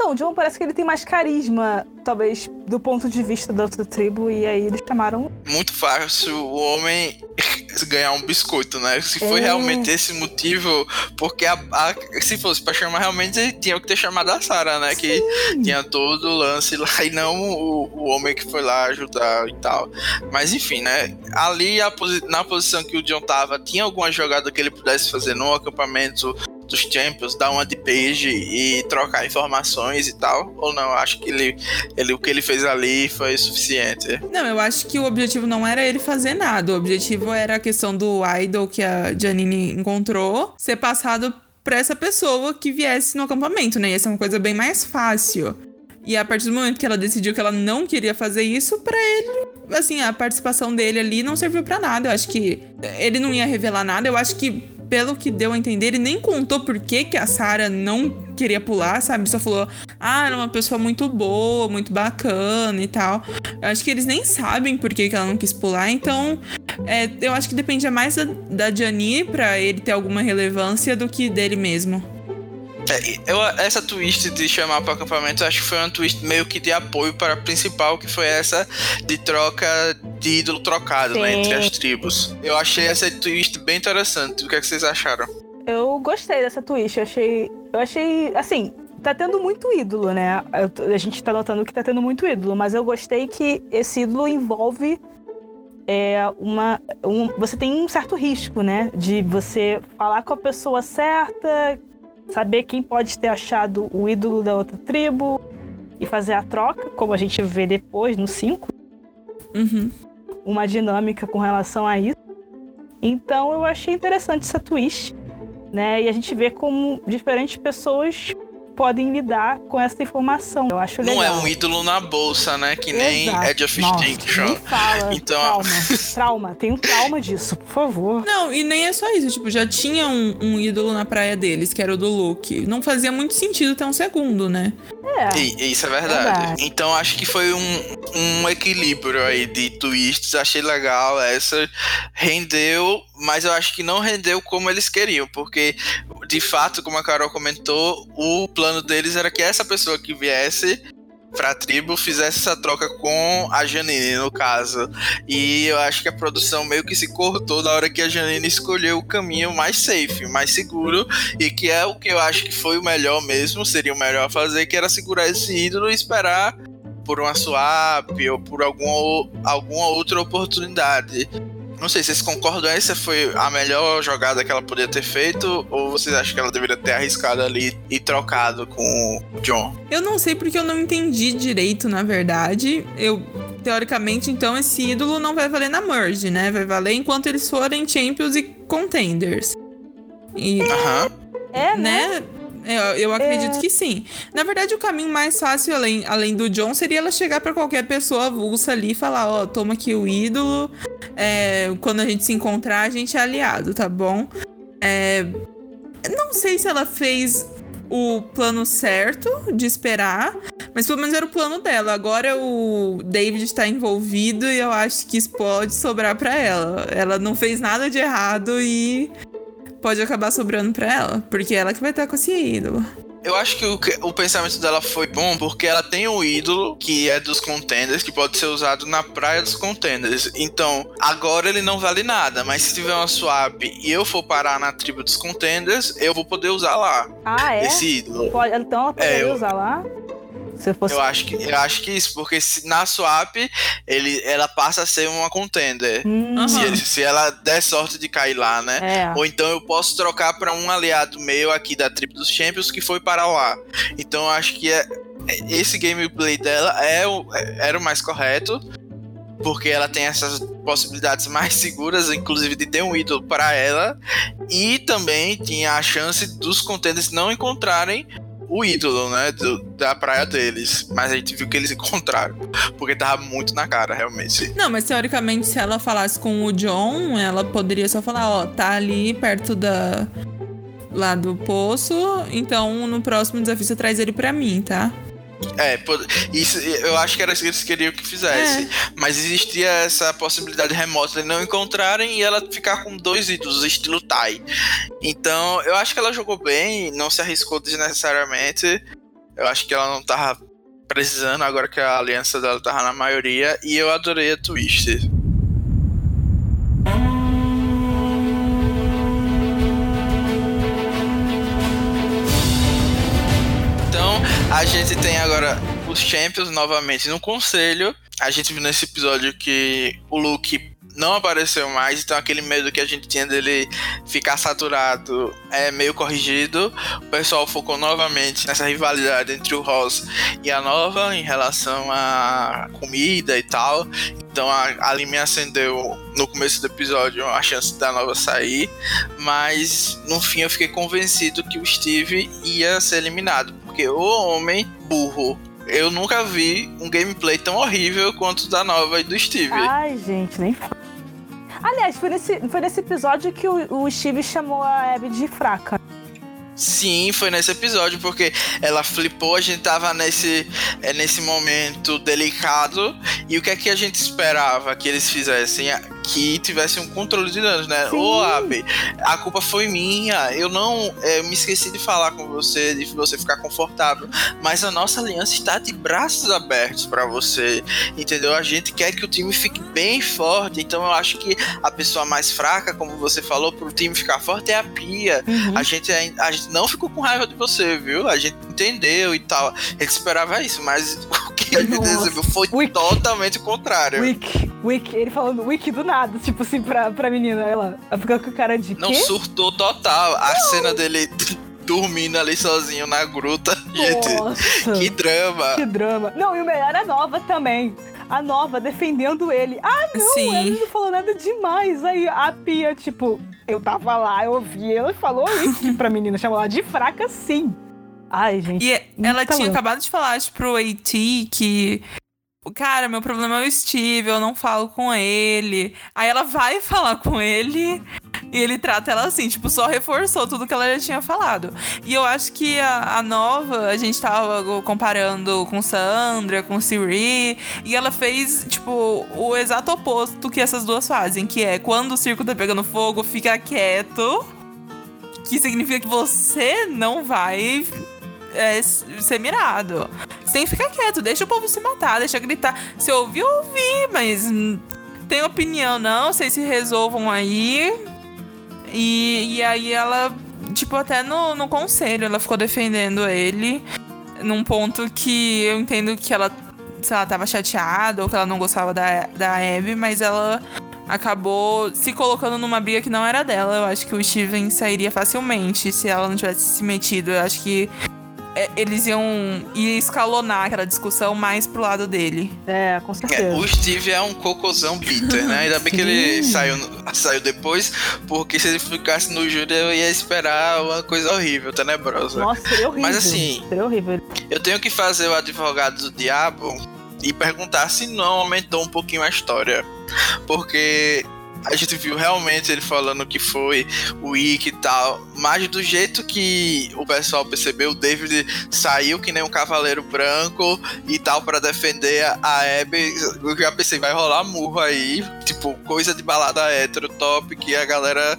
Não, o John parece que ele tem mais carisma, talvez, do ponto de vista da outra tribo, e aí eles chamaram. Muito fácil o homem ganhar um biscoito, né? Se foi é. realmente esse motivo, porque a, a, se fosse pra chamar, realmente tinha que ter chamado a Sarah, né? Sim. Que tinha todo o lance lá e não o, o homem que foi lá ajudar e tal. Mas enfim, né? Ali, a, na posição que o John tava, tinha alguma jogada que ele pudesse fazer no acampamento dos Champions, dar uma de page e trocar informações e tal? Ou não? Acho que ele, ele, o que ele fez ali foi suficiente. Não, eu acho que o objetivo não era ele fazer nada. O objetivo era a questão do idol que a Janine encontrou ser passado para essa pessoa que viesse no acampamento, né? Ia ser uma coisa bem mais fácil. E a partir do momento que ela decidiu que ela não queria fazer isso, para ele, assim, a participação dele ali não serviu para nada. Eu acho que ele não ia revelar nada. Eu acho que pelo que deu a entender, ele nem contou por que, que a Sarah não queria pular, sabe? Só falou, ah, era uma pessoa muito boa, muito bacana e tal. Eu acho que eles nem sabem por que, que ela não quis pular, então é, eu acho que dependia mais da, da Gianni pra ele ter alguma relevância do que dele mesmo. É, eu, essa twist de chamar para acampamento, acho que foi uma twist meio que de apoio para a principal, que foi essa de troca de ídolo trocado, né, entre as tribos. Eu achei essa twist bem interessante. O que, é que vocês acharam? Eu gostei dessa twist. Eu achei. Eu achei. Assim, tá tendo muito ídolo, né? a gente tá notando que tá tendo muito ídolo, mas eu gostei que esse ídolo envolve é, uma. Um, você tem um certo risco, né? De você falar com a pessoa certa, saber quem pode ter achado o ídolo da outra tribo e fazer a troca, como a gente vê depois no 5. Uhum. Uma dinâmica com relação a isso. Então eu achei interessante essa twist, né? E a gente vê como diferentes pessoas podem lidar com essa informação. Eu acho legal. Não é um ídolo na bolsa, né? Que nem Exato. Edge of Extinction. Fala, então... Trauma, trauma. Tem um trauma disso, por favor. Não, e nem é só isso. Tipo, já tinha um, um ídolo na praia deles, que era o do Luke. Não fazia muito sentido ter um segundo, né? É. E, isso é verdade. verdade. Então acho que foi um, um equilíbrio aí de twists. Achei legal essa. Rendeu, mas eu acho que não rendeu como eles queriam, porque de fato, como a Carol comentou, o plano deles era que essa pessoa que viesse pra tribo fizesse essa troca com a Janine, no caso. E eu acho que a produção meio que se cortou na hora que a Janine escolheu o caminho mais safe, mais seguro, e que é o que eu acho que foi o melhor mesmo, seria o melhor fazer, que era segurar esse ídolo e esperar por uma swap ou por alguma, alguma outra oportunidade. Não sei, vocês concordam? Essa foi a melhor jogada que ela poderia ter feito? Ou vocês acham que ela deveria ter arriscado ali e trocado com o John? Eu não sei porque eu não entendi direito, na verdade. Eu teoricamente, então, esse ídolo não vai valer na merge, né? Vai valer enquanto eles forem champions e contenders. E, Aham. É, né? né? Eu, eu acredito é... que sim. Na verdade, o caminho mais fácil, além, além do John, seria ela chegar para qualquer pessoa avulsa ali e falar: Ó, oh, toma aqui o ídolo. É, quando a gente se encontrar, a gente é aliado, tá bom? É, não sei se ela fez o plano certo de esperar, mas pelo menos era o plano dela. Agora o David está envolvido e eu acho que isso pode sobrar para ela. Ela não fez nada de errado e pode acabar sobrando pra ela, porque ela que vai estar com esse ídolo. Eu acho que o, o, pensamento dela foi bom porque ela tem um ídolo que é dos contenders, que pode ser usado na praia dos contenders. Então, agora ele não vale nada, mas se tiver uma swap e eu for parar na tribo dos contenders, eu vou poder usar lá. Ah, é? Esse ídolo. Pode, então ela poderia é, eu... usar lá? Se fosse... eu, acho que, eu acho que isso, porque se, na swap ele, ela passa a ser uma contender. Uhum. Se, se, ela der sorte de cair lá, né? É. Ou então eu posso trocar para um aliado meu aqui da tribo dos Champions que foi para lá. Então eu acho que é, é esse gameplay dela é o, é, era o mais correto. Porque ela tem essas possibilidades mais seguras, inclusive de ter um ídolo para ela. E também tinha a chance dos contenders não encontrarem o ídolo, né, do, da praia deles. Mas a gente viu que eles encontraram, porque tava muito na cara, realmente. Não, mas teoricamente, se ela falasse com o John, ela poderia só falar, ó, tá ali perto da lá do poço, então no próximo desafio você traz ele para mim, tá? É, isso eu acho que era isso que eles queriam que fizesse. É. Mas existia essa possibilidade remota de não encontrarem e ela ficar com dois ídolos, estilo Tai. Então, eu acho que ela jogou bem, não se arriscou desnecessariamente. Eu acho que ela não tava precisando agora que a aliança dela tava na maioria. E eu adorei a twist. A gente tem agora os Champions novamente no conselho. A gente viu nesse episódio que o Luke não apareceu mais, então aquele medo que a gente tinha dele ficar saturado é meio corrigido. O pessoal focou novamente nessa rivalidade entre o Ross e a Nova em relação a comida e tal. Então a, ali me acendeu no começo do episódio a chance da Nova sair, mas no fim eu fiquei convencido que o Steve ia ser eliminado, porque o homem burro eu nunca vi um gameplay tão horrível quanto o da Nova e do Steve. Ai, gente, nem Aliás, foi nesse, foi nesse episódio que o, o Steve chamou a Abby de fraca. Sim, foi nesse episódio, porque ela flipou, a gente tava nesse, é, nesse momento delicado. E o que é que a gente esperava que eles fizessem? Que tivesse um controle de danos, né? Ô, Abe, a culpa foi minha. Eu não é, me esqueci de falar com você, de você ficar confortável. Mas a nossa aliança está de braços abertos para você, entendeu? A gente quer que o time fique bem forte. Então eu acho que a pessoa mais fraca, como você falou, para o time ficar forte é a Pia. Uhum. A, gente, a gente não ficou com raiva de você, viu? A gente entendeu e tal. A gente esperava isso, mas que ele recebeu foi Wick. totalmente o contrário. Wick, Wick, ele falando Wick do nada tipo assim, pra, pra menina. Ela fica com cara de. Não, quê? surtou total. A não. cena dele dormindo ali sozinho na gruta. Nossa. Gente, que drama. Que drama. Não, e o melhor é a nova também. A nova defendendo ele. Ah, não, Sim. ele não falou nada demais. Aí a Pia, tipo, eu tava lá, eu ouvi, ela falou isso pra menina, chamou ela de fraca, sim. Ai, gente. E ela tinha acabado de falar tipo, pro AT que cara, meu problema é o Steve, eu não falo com ele. Aí ela vai falar com ele e ele trata ela assim, tipo, só reforçou tudo que ela já tinha falado. E eu acho que a, a nova, a gente tava comparando com Sandra, com Siri, e ela fez, tipo, o exato oposto que essas duas fazem, que é quando o circo tá pegando fogo, fica quieto. Que significa que você não vai é, ser mirado. Você tem que ficar quieto, deixa o povo se matar, deixa gritar. Se ouvir, ouvir, mas tem opinião não, vocês se resolvam aí. E, e aí ela, tipo, até no, no conselho, ela ficou defendendo ele num ponto que eu entendo que ela, sei lá, tava chateada ou que ela não gostava da, da Abby, mas ela acabou se colocando numa briga que não era dela. Eu acho que o Steven sairia facilmente se ela não tivesse se metido. Eu acho que eles iam ir escalonar aquela discussão mais pro lado dele. É, com certeza. É, o Steve é um cocôzão bitter, né? Ainda bem que ele saiu, saiu depois, porque se ele ficasse no júri eu ia esperar uma coisa horrível, tenebrosa. Nossa, seria horrível. Mas assim, seria horrível. eu tenho que fazer o advogado do diabo e perguntar se não aumentou um pouquinho a história. Porque a gente viu realmente ele falando que foi o Ick e tal, mas do jeito que o pessoal percebeu, o David saiu que nem um cavaleiro branco e tal para defender a Abby. Eu já pensei, vai rolar murro aí, tipo, coisa de balada hétero top que a galera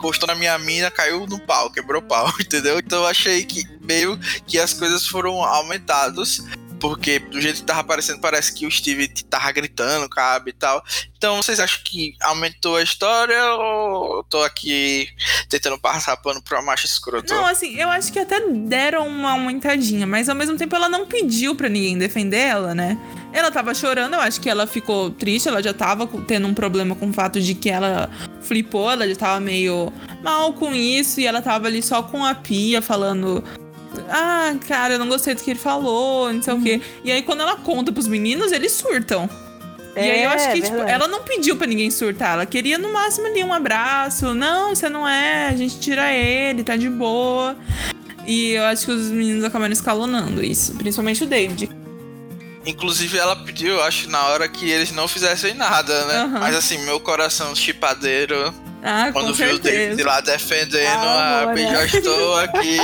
encostou na minha mina, caiu no pau, quebrou pau, entendeu? Então eu achei que meio que as coisas foram aumentadas porque do jeito que tava aparecendo, parece que o Steve tava gritando, cabe e tal. Então, vocês acham que aumentou a história ou tô aqui tentando passar pano pra macho escroto? Não, assim, eu acho que até deram uma aumentadinha, mas ao mesmo tempo ela não pediu pra ninguém defender ela, né? Ela tava chorando, eu acho que ela ficou triste, ela já tava tendo um problema com o fato de que ela flipou, ela já tava meio mal com isso, e ela tava ali só com a pia falando ah, cara, eu não gostei do que ele falou, não sei uhum. o quê. Uhum. E aí, quando ela conta pros meninos, eles surtam. É, e aí eu acho que, tipo, ela não pediu para ninguém surtar. Ela queria no máximo ali um abraço. Não, você não é, a gente tira ele, tá de boa. E eu acho que os meninos acabaram escalonando isso, principalmente o David. Inclusive, ela pediu, eu acho, na hora que eles não fizessem nada, né? Uhum. Mas assim, meu coração chipadeiro ah, Quando viu o David lá defendendo, ah, a já estou aqui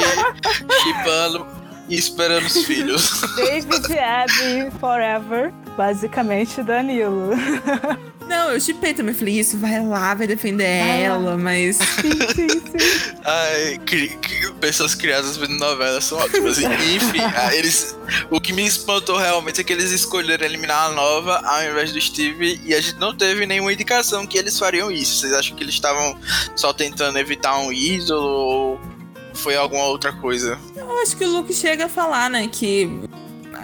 chipando e esperando os filhos. David Abby Forever, basicamente Danilo. Não, eu chipei também. Falei, isso, vai lá, vai defender ah, ela, mas. Sim, sim, sim. Ai, cri, cri, pessoas criadas vendo novelas são ótimas. Enfim, ah, eles. O que me espantou realmente é que eles escolheram eliminar a nova ao invés do Steve e a gente não teve nenhuma indicação que eles fariam isso. Vocês acham que eles estavam só tentando evitar um ídolo ou foi alguma outra coisa? Eu acho que o Luke chega a falar, né, que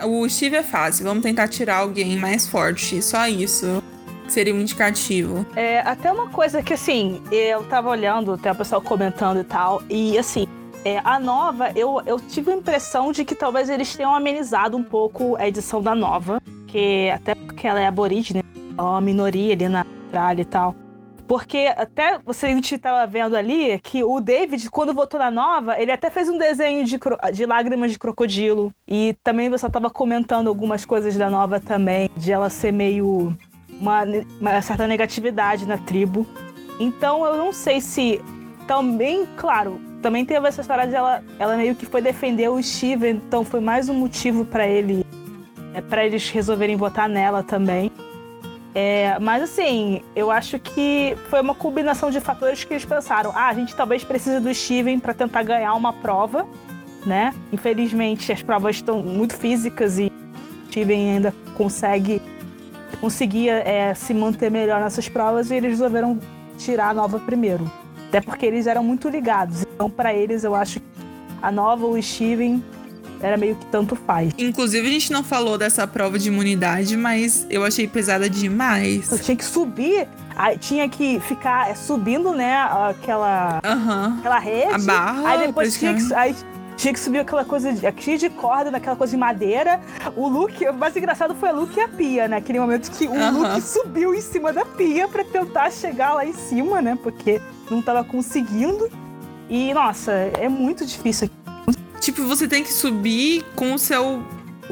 o Steve é fácil, vamos tentar tirar alguém mais forte, só isso seria um indicativo. É, até uma coisa que, assim, eu tava olhando, até o pessoal comentando e tal, e assim, é, a nova, eu, eu tive a impressão de que talvez eles tenham amenizado um pouco a edição da nova, que até porque ela é aborígene, é uma minoria ali na Austrália e tal. Porque até você a gente estava vendo ali que o David, quando votou na nova, ele até fez um desenho de, de lágrimas de crocodilo. E também você estava comentando algumas coisas da nova também, de ela ser meio uma, uma certa negatividade na tribo. Então eu não sei se também, claro, também teve essa história de ela, ela meio que foi defender o Steven, então foi mais um motivo para ele, é, para eles resolverem votar nela também. É, mas assim, eu acho que foi uma combinação de fatores que eles pensaram: ah, a gente talvez precise do Steven para tentar ganhar uma prova, né? Infelizmente as provas estão muito físicas e o Steven ainda consegue conseguia é, se manter melhor nessas provas e eles resolveram tirar a nova primeiro. Até porque eles eram muito ligados. Então, para eles, eu acho que a nova, o Steven, era meio que tanto faz. Inclusive, a gente não falou dessa prova de imunidade, mas eu achei pesada demais. Eu tinha que subir, aí tinha que ficar é, subindo, né, aquela, uhum. aquela rede. A barra. Aí depois tinha que, aí tinha que subir aquela coisa de, cheia de corda, naquela coisa de madeira. O Luke, o mais engraçado foi o Luke e a pia, né? Aquele momento que o uhum. Luke subiu em cima da pia para tentar chegar lá em cima, né? Porque não tava conseguindo. E, nossa, é muito difícil. Tipo, você tem que subir com o seu.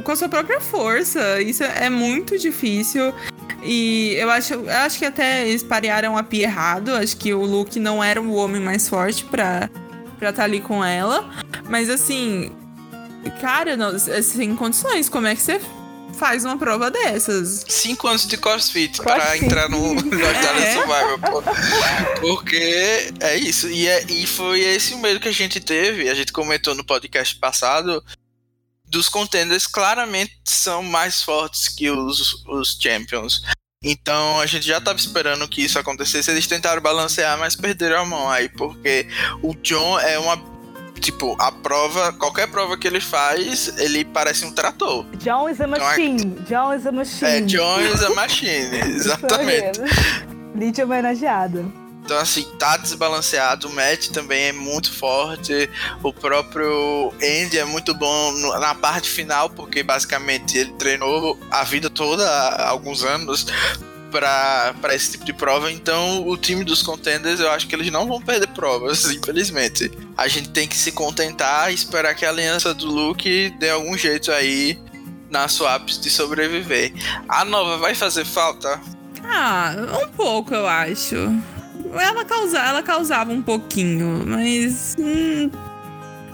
com a sua própria força. Isso é muito difícil. E eu acho, eu acho que até eles parearam a pia errado. Acho que o Luke não era o homem mais forte pra estar tá ali com ela. Mas assim. Cara, não, sem condições. Como é que você faz uma prova dessas. Cinco anos de crossfit, crossfit. para entrar no Jordan é. Survival, pô. Porque é isso. E, é, e foi esse o medo que a gente teve. A gente comentou no podcast passado. Dos contenders claramente são mais fortes que os, os champions. Então a gente já estava esperando que isso acontecesse. Eles tentaram balancear, mas perderam a mão aí, porque o John é uma tipo, a prova, qualquer prova que ele faz, ele parece um trator. John is a então, machine. Então, John is a machine. É, John is a machine, exatamente. Lídia homenageada. Então, assim, tá desbalanceado. O Matt também é muito forte. O próprio Andy é muito bom na parte final, porque basicamente ele treinou a vida toda há alguns anos para esse tipo de prova. Então, o time dos contenders, eu acho que eles não vão perder provas, infelizmente. A gente tem que se contentar e esperar que a aliança do Luke dê algum jeito aí na swaps de sobreviver. A nova vai fazer falta? Ah, um pouco, eu acho. Ela, causa, ela causava um pouquinho, mas. Hum,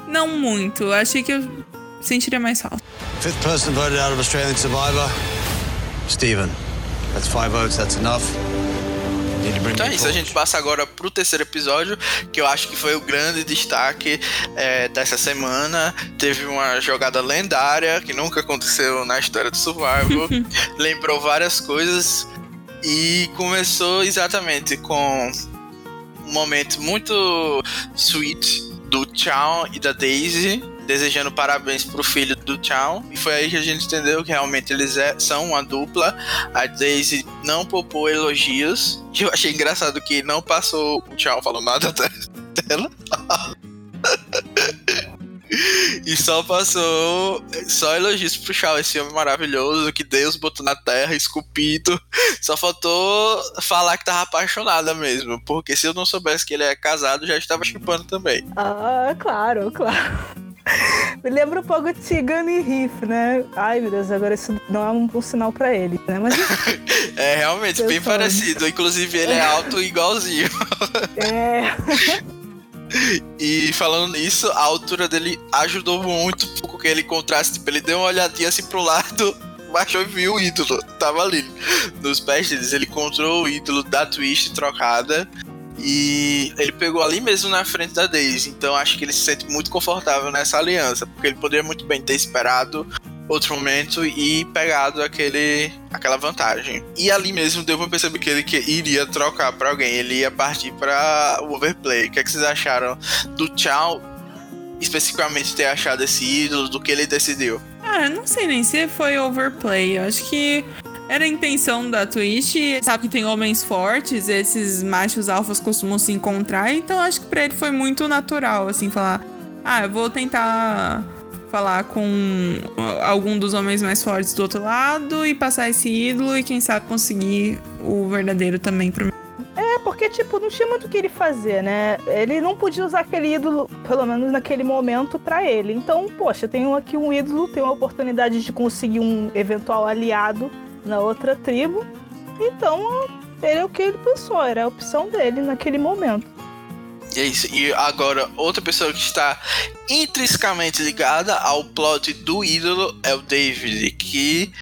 não muito. Achei que eu sentiria mais falta. Fifth person voted out of Australian Survivor, Steven. That's five votes, that's enough. Então é isso, a gente passa agora pro terceiro episódio, que eu acho que foi o grande destaque é, dessa semana. Teve uma jogada lendária que nunca aconteceu na história do Survival. Lembrou várias coisas e começou exatamente com um momento muito sweet do Chow e da Daisy desejando parabéns pro filho do Chow. E foi aí que a gente entendeu que realmente eles é, são uma dupla. A Daisy não poupou elogios. Eu achei engraçado que não passou o Chow falando nada dela. E só passou só elogios pro Chow, esse homem maravilhoso que Deus botou na terra, esculpido. Só faltou falar que tava apaixonada mesmo. Porque se eu não soubesse que ele é casado, já estava chupando também. Ah, claro, claro. Me lembra um pouco de Tegan e Riff, né? Ai, meu Deus, agora isso não é um, um sinal pra ele, né? Mas... é realmente bem parecido. Inclusive, ele é alto igualzinho. é. E falando nisso, a altura dele ajudou muito com aquele contraste. Tipo, ele deu uma olhadinha assim pro lado, baixou e viu o ídolo. Tava ali nos pés deles. Ele encontrou o ídolo da Twist trocada. E ele pegou ali mesmo na frente da Daisy. Então acho que ele se sente muito confortável nessa aliança. Porque ele poderia muito bem ter esperado outro momento e pegado aquele, aquela vantagem. E ali mesmo deu pra perceber que ele que iria trocar para alguém. Ele ia partir para o overplay. O que, é que vocês acharam do Chow? Especificamente ter achado esse ídolo, do que ele decidiu? Ah, não sei nem se foi overplay. Eu acho que era a intenção da Twitch. Sabe que tem homens fortes, esses machos alfas costumam se encontrar, então acho que pra ele foi muito natural, assim, falar: ah, eu vou tentar falar com algum dos homens mais fortes do outro lado e passar esse ídolo e quem sabe conseguir o verdadeiro também pro É, porque, tipo, não tinha muito o que ele fazer, né? Ele não podia usar aquele ídolo, pelo menos naquele momento, para ele. Então, poxa, tenho aqui um ídolo, tenho a oportunidade de conseguir um eventual aliado na outra tribo. Então, ele é o que ele pensou, era a opção dele naquele momento. E é isso. E agora, outra pessoa que está intrinsecamente ligada ao plot do ídolo é o David, que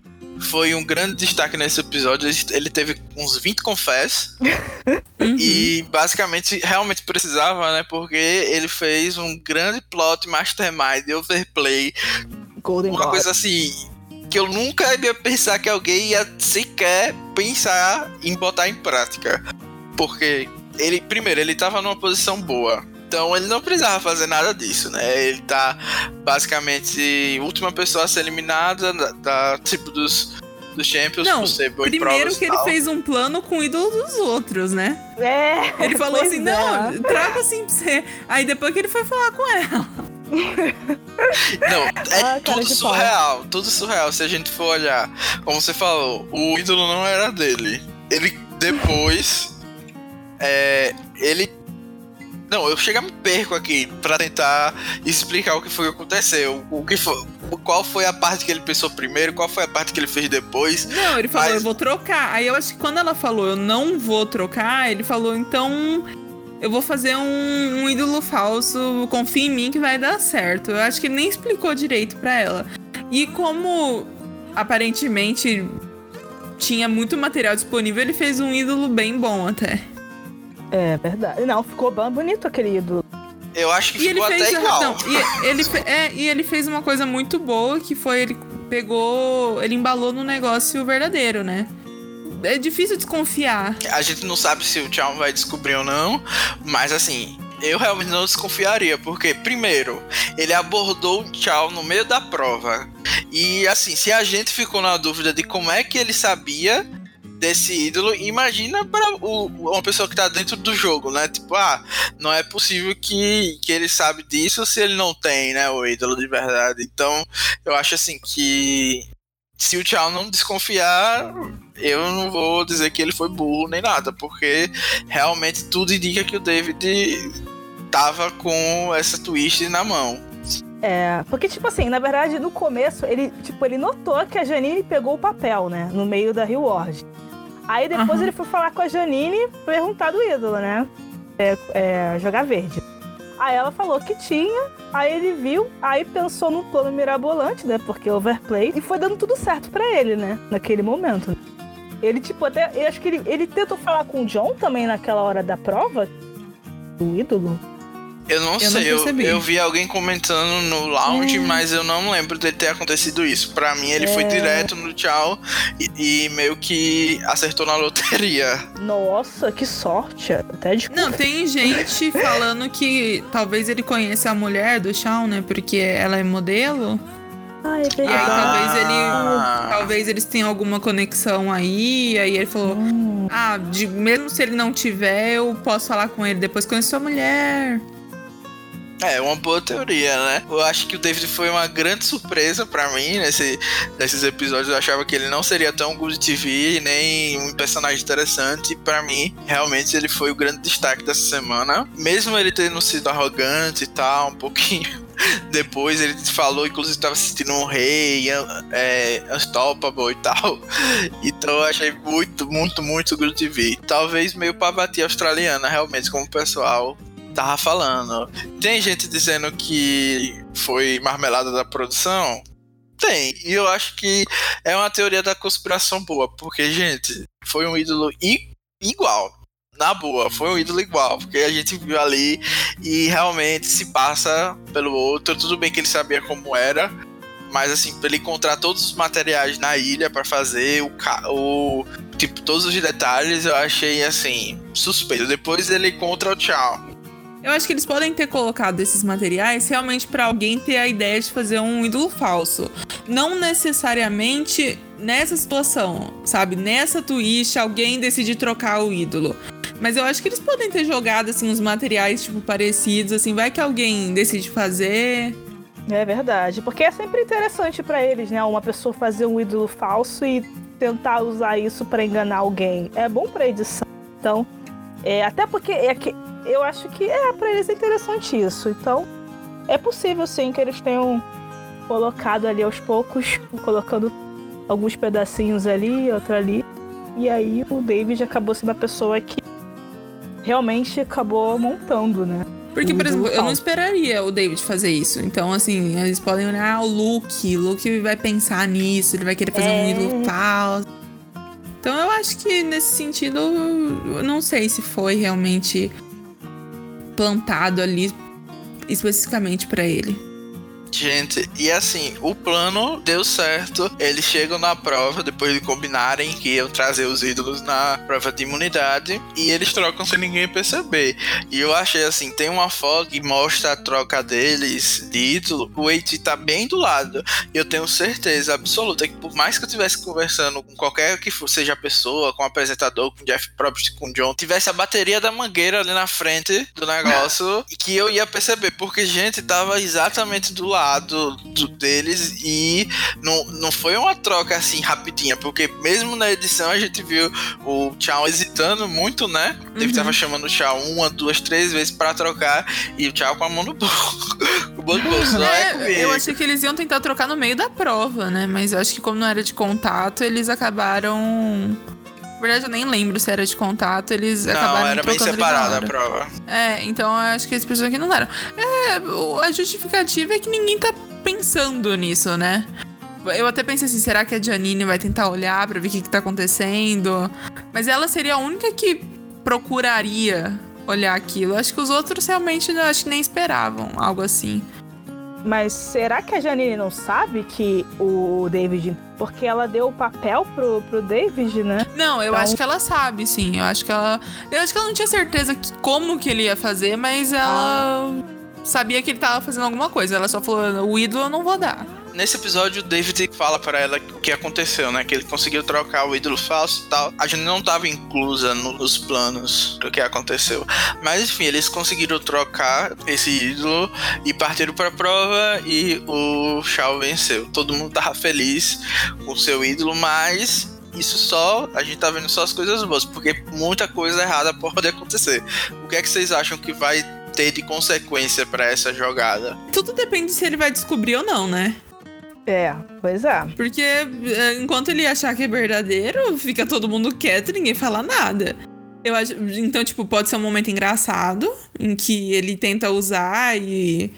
foi um grande destaque nesse episódio. Ele teve uns 20 confess. uhum. E basicamente realmente precisava, né? Porque ele fez um grande plot mastermind overplay. Golden uma God. coisa assim que eu nunca ia pensar que alguém ia sequer pensar em botar em prática. Porque ele, primeiro, ele tava numa posição boa. Então ele não precisava fazer nada disso, né? Ele tá basicamente última pessoa a ser eliminada da, da tipo dos, dos Champions Não, por ser boa em primeiro provas que e ele fez um plano com o ídolo dos outros, né? É. Ele falou pois assim, é. não, traga assim pra você. Aí depois que ele foi falar com ela. Não, é Ah, tudo de pau. surreal, tudo surreal. Se a gente for olhar, como você falou, o ídolo não era dele. Ele depois. É, ele. Não, eu chego a me perco aqui pra tentar explicar o que foi que aconteceu. O que foi, qual foi a parte que ele pensou primeiro, qual foi a parte que ele fez depois. Não, ele falou, Mas- eu vou trocar. Aí eu acho que quando ela falou, eu não vou trocar, ele falou, então eu vou fazer um, um ídolo falso, confia em mim que vai dar certo. Eu acho que ele nem explicou direito pra ela. E como aparentemente tinha muito material disponível, ele fez um ídolo bem bom até. É verdade. Não, ficou bem bonito aquele ídolo. Eu acho que E ele ficou fez. até igual. Não, e ele, é, e ele fez uma coisa muito boa que foi ele pegou. Ele embalou no negócio verdadeiro, né? É difícil desconfiar. A gente não sabe se o Tchau vai descobrir ou não, mas assim, eu realmente não desconfiaria, porque, primeiro, ele abordou o Tchau no meio da prova. E assim, se a gente ficou na dúvida de como é que ele sabia desse ídolo, imagina para uma pessoa que tá dentro do jogo, né? Tipo, ah, não é possível que, que ele sabe disso se ele não tem, né, o ídolo de verdade. Então, eu acho assim que se o Tchau não desconfiar, eu não vou dizer que ele foi burro nem nada, porque realmente tudo indica que o David tava com essa twist na mão. É, porque, tipo assim, na verdade, no começo, ele, tipo, ele notou que a Janine pegou o papel, né? No meio da reward. Aí depois Aham. ele foi falar com a Janine perguntar do ídolo, né? É, é, jogar verde. Aí ela falou que tinha, aí ele viu, aí pensou num plano mirabolante, né? Porque overplay, e foi dando tudo certo pra ele, né? Naquele momento. Ele, tipo, até. Eu acho que ele, ele tentou falar com o John também naquela hora da prova. Do ídolo. Eu não Eu não sei, eu, percebi. eu vi alguém comentando no lounge, Hum. mas eu não lembro de ter acontecido isso. Pra mim, ele foi É. direto no tchau e, e meio que acertou na loteria. Nossa, que sorte. Até de Não, tem gente falando que talvez ele conheça a mulher do Shawn, né? Porque ela é modelo. Ah, é E aí verdade. talvez ele. Ah. Talvez eles tenham alguma conexão aí. Aí ele falou: Hum. Ah, de- mesmo se ele não tiver, eu posso falar com ele depois conheço sua mulher. É, uma boa teoria, né? Eu acho que o David foi uma grande surpresa pra mim nesse, nesses episódios. Eu achava que ele não seria tão good TV, nem um personagem interessante. Pra mim, realmente, ele foi o grande destaque dessa semana. Mesmo ele tendo sido arrogante e tal, um pouquinho. Depois ele falou, inclusive, estava se sentindo um rei, é, unstoppable e tal. Então eu achei muito, muito, muito good TV. Talvez meio a australiana, realmente, como o pessoal tava falando. Tem gente dizendo que foi marmelada da produção? Tem. E eu acho que é uma teoria da conspiração boa, porque, gente, foi um ídolo igual. Na boa, foi um ídolo igual, porque a gente viu ali e realmente se passa pelo outro. Tudo bem que ele sabia como era, mas assim, pra ele encontrar todos os materiais na ilha pra fazer, o, o tipo, todos os detalhes, eu achei assim, suspeito. Depois ele encontra o tchau. Eu acho que eles podem ter colocado esses materiais realmente pra alguém ter a ideia de fazer um ídolo falso. Não necessariamente nessa situação, sabe? Nessa twist, alguém decide trocar o ídolo. Mas eu acho que eles podem ter jogado, assim, uns materiais, tipo, parecidos, assim, vai que alguém decide fazer. É verdade, porque é sempre interessante para eles, né? Uma pessoa fazer um ídolo falso e tentar usar isso para enganar alguém. É bom para edição. Então, é, até porque é que eu acho que é para eles é interessante isso. Então, é possível sim que eles tenham colocado ali aos poucos, colocando alguns pedacinhos ali, outro ali. E aí o David acabou sendo a pessoa que realmente acabou montando, né? Porque, por exemplo, eu não esperaria o David fazer isso. Então, assim, eles podem olhar ah, o Luke. O Luke vai pensar nisso, ele vai querer fazer é... um ídolo falso. Então, eu acho que nesse sentido, eu não sei se foi realmente plantado ali especificamente para ele. Gente, e assim, o plano deu certo. Eles chegam na prova depois de combinarem que iam trazer os ídolos na prova de imunidade e eles trocam sem ninguém perceber. E eu achei assim, tem uma foto que mostra a troca deles de ídolo. O Eiti tá bem do lado. E eu tenho certeza absoluta que por mais que eu estivesse conversando com qualquer que seja a pessoa, com o apresentador, com o Jeff Probst, com o John, tivesse a bateria da mangueira ali na frente do negócio, que eu ia perceber, porque gente tava exatamente do lado lado do, deles e não, não foi uma troca assim rapidinha, porque mesmo na edição a gente viu o Tchau hesitando muito, né? Uhum. Ele tava chamando o Tchau uma, duas, três vezes para trocar e o Tchau com a mão no bolso. o bolso é, é eu achei que eles iam tentar trocar no meio da prova, né? Mas eu acho que como não era de contato, eles acabaram verdade, eu nem lembro se era de contato, eles não, acabaram era bem separada a prova. É, então eu acho que as pessoas aqui não deram. É, a justificativa é que ninguém tá pensando nisso, né? Eu até pensei assim, será que a Janine vai tentar olhar pra ver o que, que tá acontecendo? Mas ela seria a única que procuraria olhar aquilo. Acho que os outros realmente acho que nem esperavam algo assim. Mas será que a Janine não sabe que o David. Porque ela deu o papel pro, pro David, né? Não, eu então... acho que ela sabe, sim. Eu acho que ela. Eu acho que ela não tinha certeza que, como que ele ia fazer, mas ela ah. sabia que ele tava fazendo alguma coisa. Ela só falou: o ídolo eu não vou dar. Nesse episódio, o David fala para ela o que aconteceu, né? Que ele conseguiu trocar o ídolo falso e tal. A gente não estava inclusa nos planos do que aconteceu. Mas enfim, eles conseguiram trocar esse ídolo e partiram para a prova e o Shao venceu. Todo mundo tava feliz com o seu ídolo, mas isso só a gente tá vendo só as coisas boas, porque muita coisa errada pode acontecer. O que é que vocês acham que vai ter de consequência para essa jogada? Tudo depende se ele vai descobrir ou não, né? É, pois é. Porque é, enquanto ele achar que é verdadeiro, fica todo mundo quieto ninguém fala nada. Eu acho, então, tipo, pode ser um momento engraçado em que ele tenta usar e,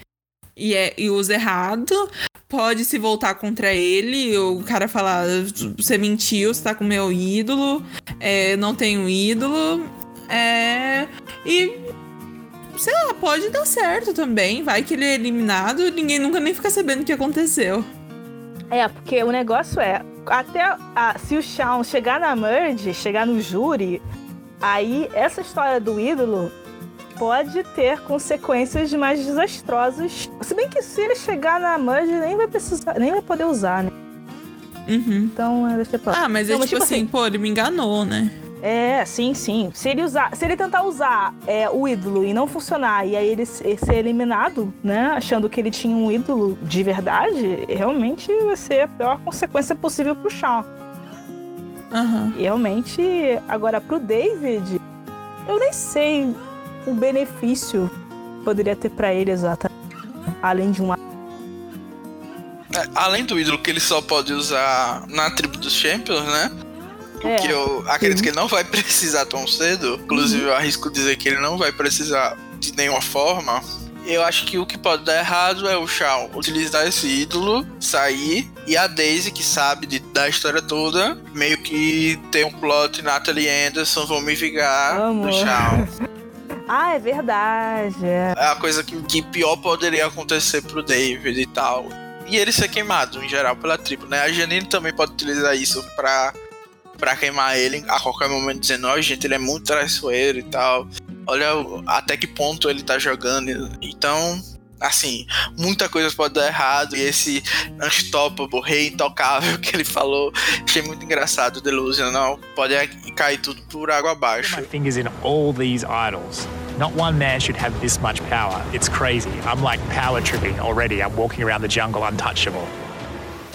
e, é, e usa errado. Pode se voltar contra ele, o cara falar: você mentiu, você tá com meu ídolo, é, não tenho ídolo. É, e sei lá, pode dar certo também. Vai que ele é eliminado, ninguém nunca nem fica sabendo o que aconteceu. É, porque o negócio é, até a, se o Shawn chegar na merge, chegar no júri, aí essa história do ídolo pode ter consequências mais desastrosas. Se bem que se ele chegar na merge, nem vai precisar, nem vai poder usar, né? Uhum. Então, é, deixa eu Ah, mas é tipo, tipo assim, assim, pô, ele me enganou, né? É, sim, sim. Se ele, usar, se ele tentar usar é, o ídolo e não funcionar, e aí ele ser eliminado, né? Achando que ele tinha um ídolo de verdade, realmente vai ser a pior consequência possível pro Shawn. Uhum. E realmente, agora pro David, eu nem sei o benefício que poderia ter para ele exatamente. Além de uma. É, além do ídolo que ele só pode usar na tribo dos Champions, né? É. Que eu acredito Sim. que ele não vai precisar tão cedo. Inclusive, uhum. eu arrisco dizer que ele não vai precisar de nenhuma forma. Eu acho que o que pode dar errado é o Shawn utilizar esse ídolo, sair, e a Daisy, que sabe de, da história toda, meio que tem um plot Natalie Anderson, vão me vingar Amor. do Shawn. ah, é verdade. É. é a coisa que, que pior poderia acontecer pro David e tal. E ele ser queimado, em geral, pela tribo, né? A Janine também pode utilizar isso pra pra queimar ele a qualquer momento, dizendo: Ó, oh, gente, ele é muito traiçoeiro e tal. Olha até que ponto ele tá jogando. Então, assim, muita coisa pode dar errado. E esse unstoppable, rei intocável que ele falou, achei muito engraçado. Delusional, pode cair tudo por água abaixo. My fingers in all these idols. Not one man should have this much power. It's crazy. I'm like power tripping already. I'm walking around the jungle untouchable.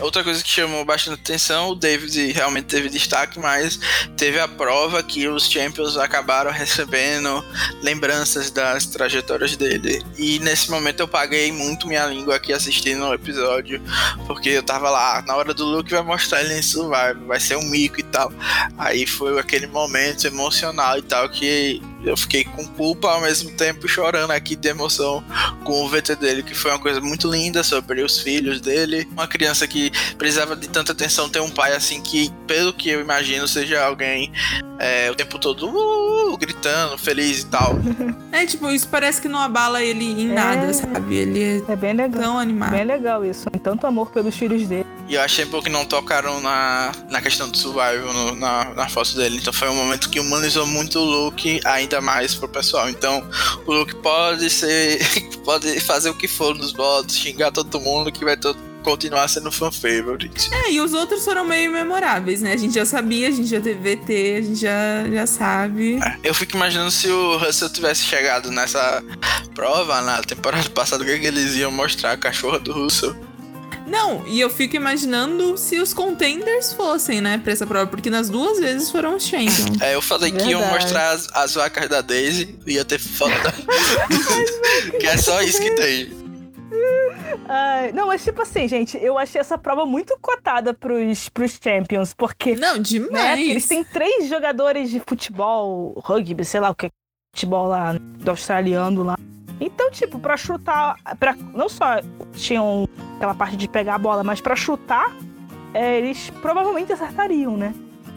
Outra coisa que chamou bastante atenção, o David realmente teve destaque, mas teve a prova que os Champions acabaram recebendo lembranças das trajetórias dele. E nesse momento eu paguei muito minha língua aqui assistindo o episódio, porque eu tava lá, na hora do Luke vai mostrar ele em Survivor, vai ser um mico e tal. Aí foi aquele momento emocional e tal que eu fiquei com culpa ao mesmo tempo chorando aqui de emoção com o VT dele, que foi uma coisa muito linda sobre os filhos dele. Uma criança que precisava de tanta atenção, ter um pai assim que, pelo que eu imagino, seja alguém é, o tempo todo uh, gritando, feliz e tal. É, tipo, isso parece que não abala ele em É. nada, sabe? Ele é, É bem legal. tão animado. Bem legal isso. Tem tanto amor pelos filhos dele. E eu achei pouco que não tocaram na, na questão do survival, no- na, na foto dele. Então foi um momento que humanizou muito o Luke, ainda mais pro pessoal. Então o Luke pode ser. pode fazer o que for nos votos, xingar todo mundo que vai todo, continuar sendo fan favorite. É, e os outros foram meio memoráveis, né? A gente já sabia, a gente já teve VT, a gente já, já sabe. Eu fico imaginando se o Russell tivesse chegado nessa prova na temporada passada, o que, que eles iam mostrar a cachorra do Russell. Não, e eu fico imaginando se os contenders fossem, né, pra essa prova, porque nas duas vezes foram os champions. É, eu falei que iam Verdade. mostrar as, as vacas da Daisy, ia ter foto da... que é só isso que tem. Ai, não, mas tipo assim, gente, eu achei essa prova muito cotada pros, pros Champions, porque Não, né, demais. eles têm três jogadores de futebol, rugby, sei lá o que, futebol lá do australiano lá. Então, tipo, pra chutar, pra, não só tinham aquela parte de pegar a bola, mas pra chutar, é, eles provavelmente acertariam, né?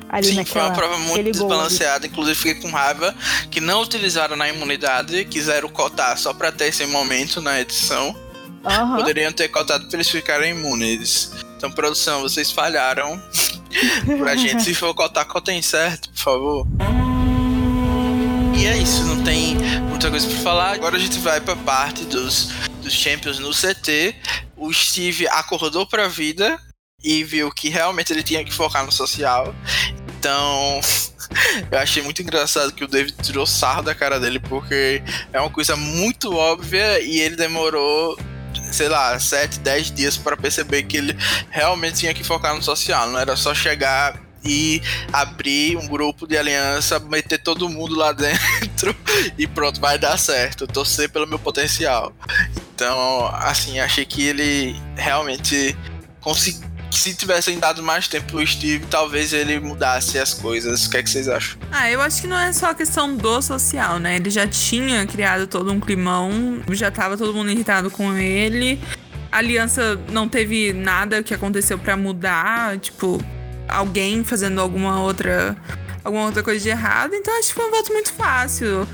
Ali Sim, foi naquela, uma prova muito desbalanceada. Inclusive, fiquei com raiva que não utilizaram na imunidade, quiseram cotar só pra ter esse momento na edição. Aham. Poderiam ter cotado pra eles ficarem imunes. Então, produção, vocês falharam. pra gente, se for cotar, cotem certo, por favor. É isso, não tem muita coisa pra falar. Agora a gente vai pra parte dos, dos Champions no CT. O Steve acordou pra vida e viu que realmente ele tinha que focar no social. Então, eu achei muito engraçado que o David tirou sarro da cara dele, porque é uma coisa muito óbvia e ele demorou, sei lá, 7, 10 dias para perceber que ele realmente tinha que focar no social. Não era só chegar e abrir um grupo de aliança, meter todo mundo lá dentro e pronto, vai dar certo. Torcer pelo meu potencial. Então, assim, achei que ele realmente conseguiu. Se tivessem dado mais tempo pro Steve, talvez ele mudasse as coisas. O que é que vocês acham? Ah, eu acho que não é só a questão do social, né? Ele já tinha criado todo um climão, já tava todo mundo irritado com ele. A aliança não teve nada que aconteceu pra mudar, tipo, alguém fazendo alguma outra alguma outra coisa de errado. Então acho que foi um voto muito fácil.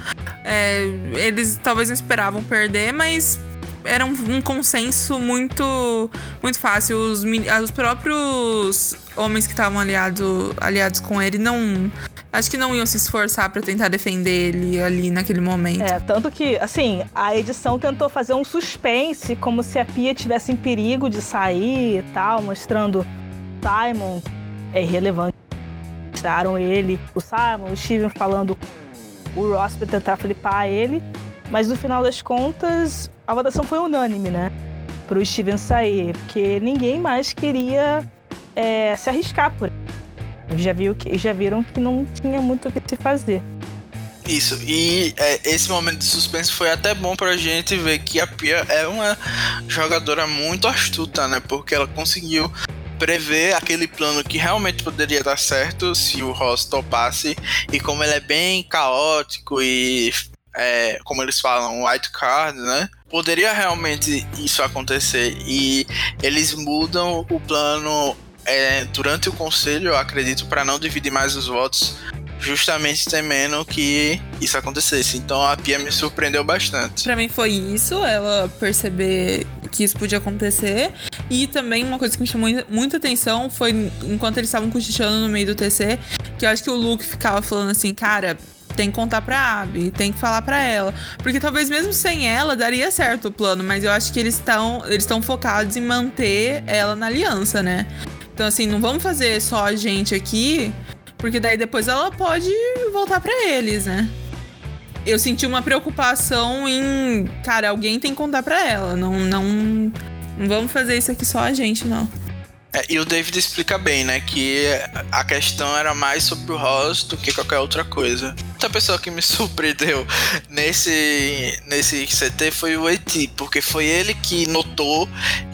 É, eles talvez não esperavam perder, mas era um, um consenso muito muito fácil. Os, meni- os próprios homens que estavam aliado, aliados com ele não. Acho que não iam se esforçar pra tentar defender ele ali naquele momento. É, tanto que, assim, a edição tentou fazer um suspense, como se a Pia tivesse em perigo de sair e tal, mostrando Simon é irrelevante. Mostraram ele, o Simon, o Steven falando o Ross pra tentar flipar ele, mas no final das contas, a votação foi unânime, né? Pro Steven sair, porque ninguém mais queria é, se arriscar por ele. Já, viu que, já viram que não tinha muito o que se fazer. Isso, e é, esse momento de suspense foi até bom pra gente ver que a Pia é uma jogadora muito astuta, né? Porque ela conseguiu prever aquele plano que realmente poderia dar certo se o Ross topasse, e como ele é bem caótico e é, como eles falam, white card, né? Poderia realmente isso acontecer. E eles mudam o plano é, durante o conselho, eu acredito, para não dividir mais os votos, justamente temendo que isso acontecesse. Então a Pia me surpreendeu bastante. Pra mim foi isso, ela perceber que isso podia acontecer. E também uma coisa que me chamou muita atenção foi enquanto eles estavam cochichando no meio do TC, que eu acho que o Luke ficava falando assim, cara, tem que contar pra Abby, tem que falar pra ela. Porque talvez mesmo sem ela daria certo o plano, mas eu acho que eles estão eles focados em manter ela na aliança, né? Então, assim, não vamos fazer só a gente aqui, porque daí depois ela pode voltar para eles, né? Eu senti uma preocupação em, cara, alguém tem que contar pra ela. Não, não, não vamos fazer isso aqui só a gente, não. É, e o David explica bem, né? Que a questão era mais sobre o Ross do que qualquer outra coisa. Outra pessoa que me surpreendeu nesse, nesse CT foi o E.T., porque foi ele que notou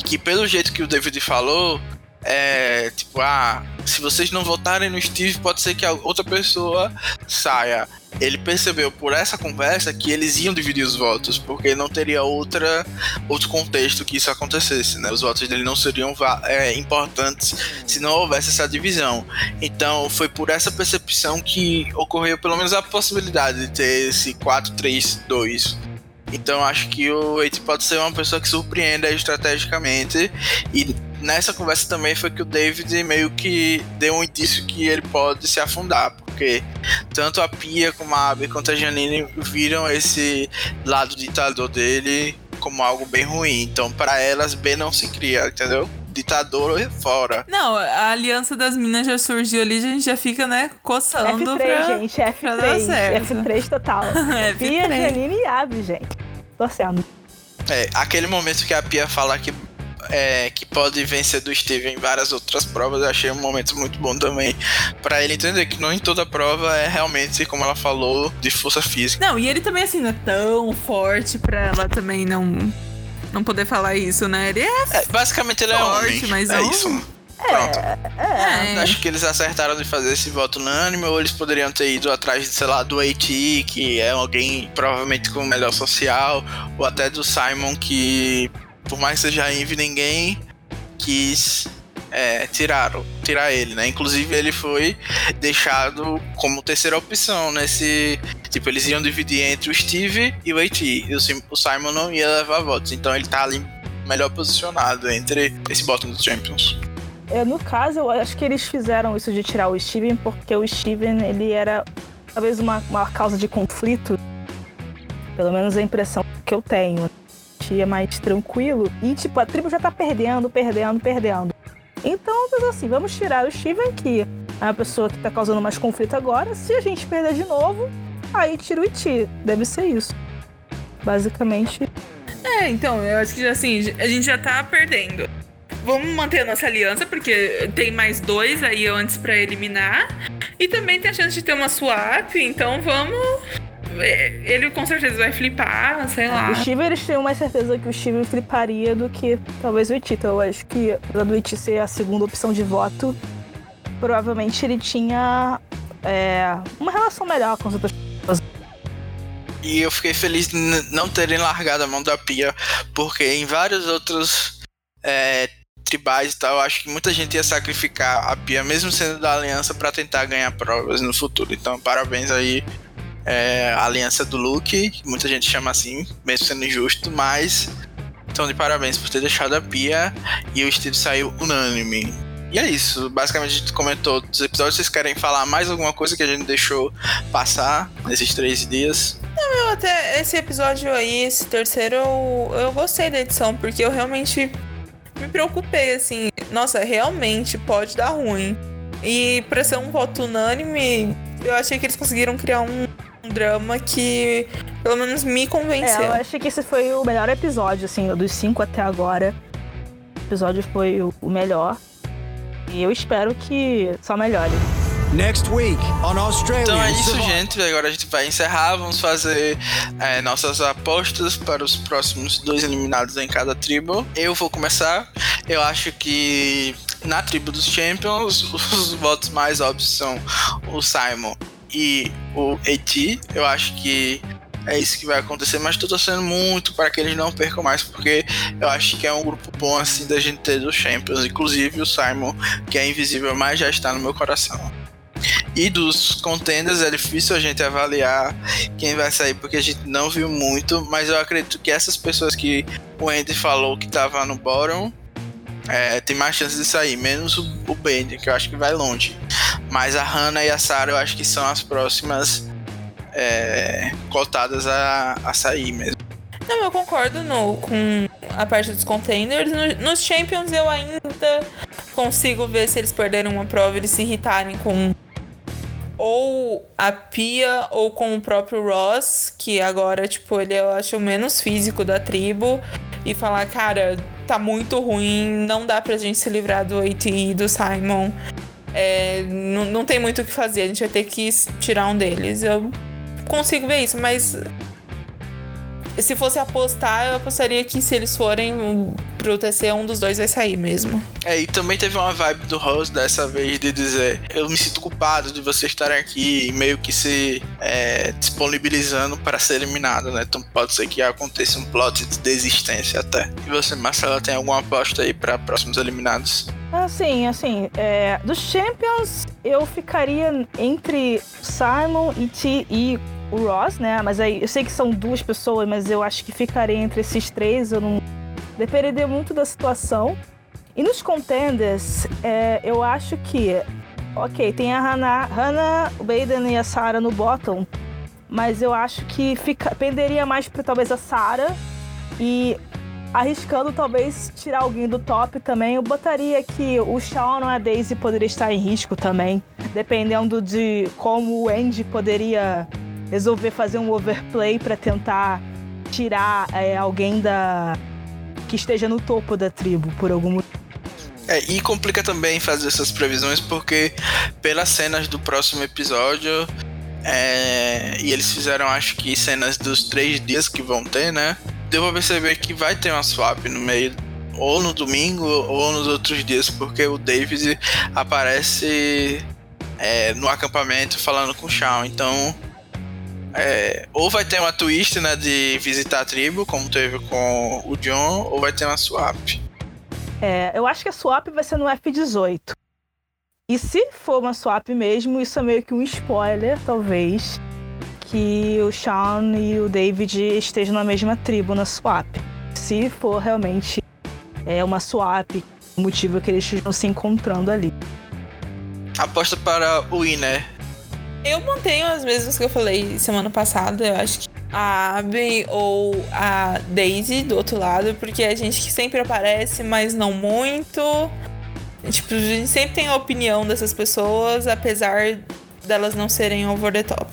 que, pelo jeito que o David falou, é tipo, ah, se vocês não votarem no Steve, pode ser que a outra pessoa saia. Ele percebeu por essa conversa que eles iam dividir os votos, porque não teria outra outro contexto que isso acontecesse, né? Os votos dele não seriam é, importantes se não houvesse essa divisão. Então, foi por essa percepção que ocorreu pelo menos a possibilidade de ter esse 4-3-2. Então acho que o Eite pode ser uma pessoa que surpreenda estrategicamente e nessa conversa também foi que o David meio que deu um indício que ele pode se afundar, porque tanto a Pia como a Abby quanto a Janine viram esse lado ditador dele como algo bem ruim. Então, para elas, B não se cria, entendeu? ditador fora. Não, a aliança das minas já surgiu ali, a gente já fica, né, coçando F3, pra, gente, F3, F3 total. F3. Pia, Janine e Abby, gente. Torcendo. É, aquele momento que a Pia fala que é, que pode vencer do Steven em várias outras provas, eu achei um momento muito bom também. para ele entender que não em toda prova é realmente, como ela falou, de força física. Não, e ele também, assim, não é tão forte pra ela também não, não poder falar isso, né? Ele é. é basicamente ele forte, é homem. Mas é não... isso. Pronto. É, é. Acho que eles acertaram de fazer esse voto unânime, ou eles poderiam ter ido atrás, de, sei lá, do AT, que é alguém provavelmente com melhor social, ou até do Simon, que por mais que seja Envy, ninguém quis é, tiraram, tirar ele, né? Inclusive ele foi deixado como terceira opção nesse. Tipo, eles iam dividir entre o Steve e o AT. E o Simon não ia levar votos. Então ele tá ali melhor posicionado entre esse bottom dos Champions. É, no caso, eu acho que eles fizeram isso de tirar o Steven porque o Steven ele era talvez uma, uma causa de conflito. Pelo menos a impressão que eu tenho é mais tranquilo. E, tipo, a tribo já tá perdendo, perdendo, perdendo. Então, assim, vamos tirar o Steven, que é a pessoa que tá causando mais conflito agora. Se a gente perder de novo, aí tira o Iti. Deve ser isso. Basicamente. É, então, eu acho que assim, a gente já tá perdendo. Vamos manter a nossa aliança, porque tem mais dois aí antes para eliminar. E também tem a chance de ter uma swap, então vamos ele com certeza vai flipar, sei lá. O Steve, eles têm mais certeza que o Steve fliparia do que talvez o Itita. Eu acho que, apesar do Iti ser a segunda opção de voto, provavelmente ele tinha é, uma relação melhor com as outras pessoas. E eu fiquei feliz de não terem largado a mão da Pia, porque em vários outros é, tribais e tal, eu acho que muita gente ia sacrificar a Pia, mesmo sendo da aliança, para tentar ganhar provas no futuro. Então, parabéns aí é, a aliança do Luke, que muita gente chama assim, mesmo sendo injusto, mas então de parabéns por ter deixado a Pia e o Steve saiu unânime. E é isso, basicamente a gente comentou dos episódios. Vocês querem falar mais alguma coisa que a gente deixou passar nesses três dias? Não, eu até esse episódio aí, esse terceiro, eu, eu gostei da edição, porque eu realmente me preocupei, assim, nossa, realmente pode dar ruim. E pra ser um voto unânime, eu achei que eles conseguiram criar um um drama que pelo menos me convenceu. É, eu acho que esse foi o melhor episódio, assim, dos cinco até agora. O episódio foi o melhor. E eu espero que só melhore. Next week on Australia. Então é isso, gente. Agora a gente vai encerrar. Vamos fazer é, nossas apostas para os próximos dois eliminados em cada tribo. Eu vou começar. Eu acho que na tribo dos Champions, os votos mais óbvios são o Simon e o AT. Eu acho que é isso que vai acontecer, mas tô torcendo muito para que eles não percam mais, porque eu acho que é um grupo bom assim da gente ter dos Champions, inclusive o Simon, que é invisível, mas já está no meu coração. E dos contenders é difícil a gente avaliar quem vai sair, porque a gente não viu muito, mas eu acredito que essas pessoas que o Andy falou que tava no bottom é, tem mais chances de sair, menos o, o Bend, que eu acho que vai longe. Mas a Hannah e a Sarah eu acho que são as próximas é, cotadas a, a sair mesmo. Não, eu concordo no, com a parte dos contenders. No, nos Champions eu ainda consigo ver se eles perderem uma prova eles se irritarem com ou a Pia ou com o próprio Ross, que agora, tipo, ele eu acho o menos físico da tribo, e falar, cara, tá muito ruim, não dá pra gente se livrar do AT e do Simon. É, não, não tem muito o que fazer, a gente vai ter que tirar um deles. Eu consigo ver isso, mas se fosse apostar, eu apostaria que se eles forem pro TC, um dos dois vai sair mesmo. É, e também teve uma vibe do Rose dessa vez de dizer: eu me sinto culpado de vocês estarem aqui e meio que se é, disponibilizando para ser eliminado, né? Então pode ser que aconteça um plot de desistência até. E você, Marcela, tem alguma aposta aí para próximos eliminados? Assim, assim, é, dos Champions eu ficaria entre Simon e T e o Ross, né? Mas aí eu sei que são duas pessoas, mas eu acho que ficaria entre esses três. Eu não. Dependeria muito da situação. E nos contenders, é, eu acho que. Ok, tem a Hannah, Hannah o Baden e a Sarah no bottom. Mas eu acho que fica, penderia mais para talvez a Sarah. E arriscando talvez tirar alguém do top também, eu botaria que o Shawn ou a Daisy poderia estar em risco também. Dependendo de como o Andy poderia resolver fazer um overplay para tentar tirar é, alguém da que esteja no topo da tribo por algum motivo. É, e complica também fazer essas previsões porque pelas cenas do próximo episódio é, e eles fizeram acho que cenas dos três dias que vão ter, né? Deu pra perceber que vai ter uma swap no meio ou no domingo ou nos outros dias, porque o David aparece é, no acampamento falando com o Shawn. Então é, ou vai ter uma twist, né, de visitar a tribo, como teve com o John, ou vai ter uma swap. É, eu acho que a swap vai ser no F18. E se for uma swap mesmo, isso é meio que um spoiler, talvez, que o Sean e o David estejam na mesma tribo na swap. Se for realmente é uma swap, o motivo é que eles estejam se encontrando ali. Aposta para o Winner eu mantenho as mesmas que eu falei semana passada. Eu acho que a Abby ou a Daisy do outro lado, porque é gente que sempre aparece, mas não muito. Tipo, a gente sempre tem a opinião dessas pessoas, apesar delas não serem over the top.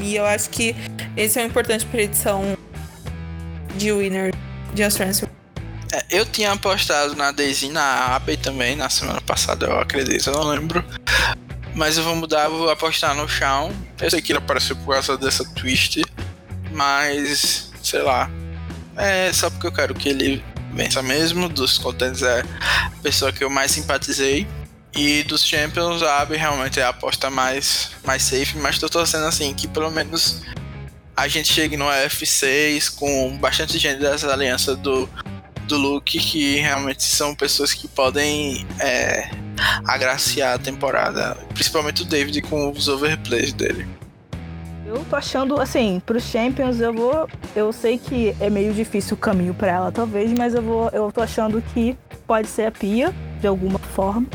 E eu acho que esse é um importante pra edição de winner de Australian é, eu tinha apostado na Daisy na Abby também na semana passada, eu acredito, eu não lembro. Mas eu vou mudar, vou apostar no Shawn. Eu sei que ele apareceu por causa dessa twist, mas sei lá. É só porque eu quero que ele vença mesmo. Dos contentes é a pessoa que eu mais simpatizei. E dos Champions, a Abby realmente é a aposta mais, mais safe, mas tô torcendo assim que pelo menos a gente chegue no F6 com bastante gente dessa aliança do, do Luke, que realmente são pessoas que podem é, agraciar a temporada. Principalmente o David com os overplays dele. Eu tô achando, assim, pros Champions eu vou. Eu sei que é meio difícil o caminho para ela, talvez, mas eu vou. Eu tô achando que pode ser a Pia, de alguma forma.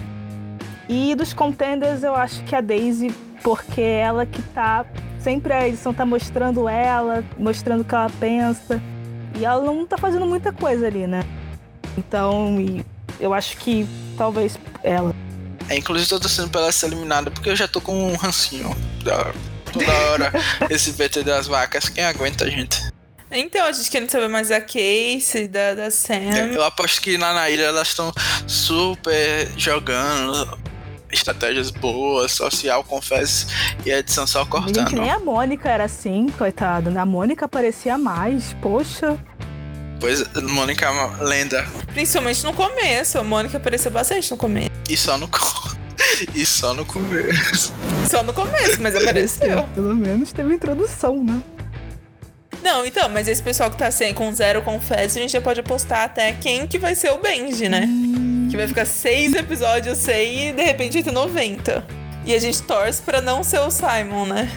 E dos contenders eu acho que a Daisy, porque ela que tá. Sempre a edição tá mostrando ela, mostrando o que ela pensa. E ela não tá fazendo muita coisa ali, né? Então, eu acho que talvez ela. É, inclusive tô torcendo pra ela ser eliminada, porque eu já tô com um rancinho. Da, toda hora esse BT das vacas, quem aguenta, gente? Então, a gente querendo saber mais da Casey, da, da Sam. É, eu aposto que lá na ilha elas estão super jogando estratégias boas, social, confesso, e a edição só cortando. Gente, nem a Mônica era assim, coitada. A Mônica aparecia mais, poxa. Pois, Mônica é uma lenda. Principalmente no começo. A Mônica apareceu bastante no começo. E só no E só no começo. Só no começo, mas apareceu. Pelo menos teve introdução, né? Não, então, mas esse pessoal que tá sem, com zero confesso, a gente já pode apostar até quem que vai ser o Benji, né? Hum. Que vai ficar seis episódios sem e de repente vai ter 90. E a gente torce pra não ser o Simon, né?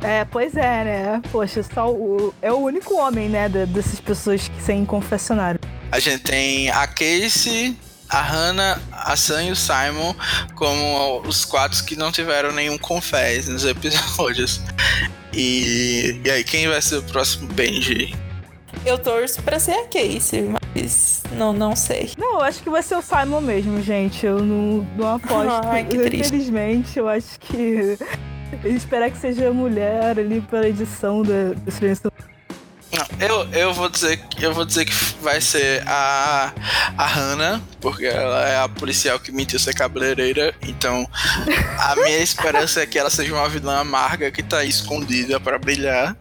É, pois é, né? Poxa, só o, é o único homem, né, dessas pessoas que sem confessionário. A gente tem a Casey, a Hannah, a Sam e o Simon como os quatro que não tiveram nenhum confés nos episódios. E, e aí, quem vai ser o próximo Benji? Eu torço pra ser a Casey, mas não, não sei. Não, eu acho que vai ser o Simon mesmo, gente. Eu não, não aposto. Ai, que triste. Infelizmente, eu acho que. Esperar que seja mulher ali pela edição da, Não, eu, eu vou dizer que eu vou dizer que vai ser a a Hannah, porque ela é a policial que mentiu ser cabeleireira. Então, a minha esperança é que ela seja uma vilã amarga que tá aí escondida pra brilhar.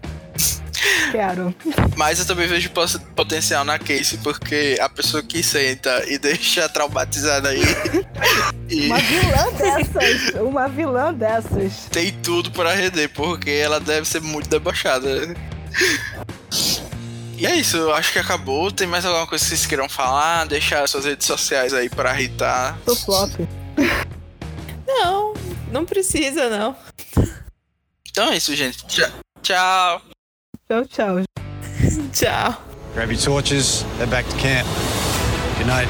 Quero. Mas eu também vejo potencial na Casey, porque a pessoa que senta e deixa traumatizada aí e Uma vilã dessas. Uma vilã dessas. tem tudo pra render, porque ela deve ser muito debochada. E é isso, eu acho que acabou. Tem mais alguma coisa que vocês queiram falar? Deixar suas redes sociais aí pra irritar. Tô flop. Não, não precisa, não. Então é isso, gente. Tchau. Tchau. Tchau, tchau. Tchau. Grab your torches, head back to camp. Good night.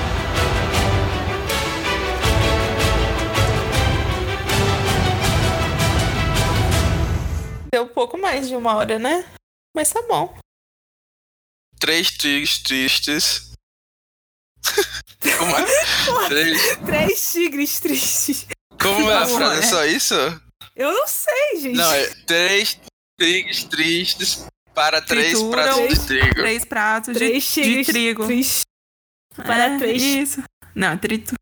Deu um pouco mais de uma hora, né? Mas tá bom. Três tigres tristes. Como é? Três... Três tigres tristes. Como é a frase? É é? só isso? Eu não sei, gente. Não, é três tigres tristes para três Trituram. pratos de trigo. Três pratos de, Três de trigo. para É, três- Isso. Não, tritu.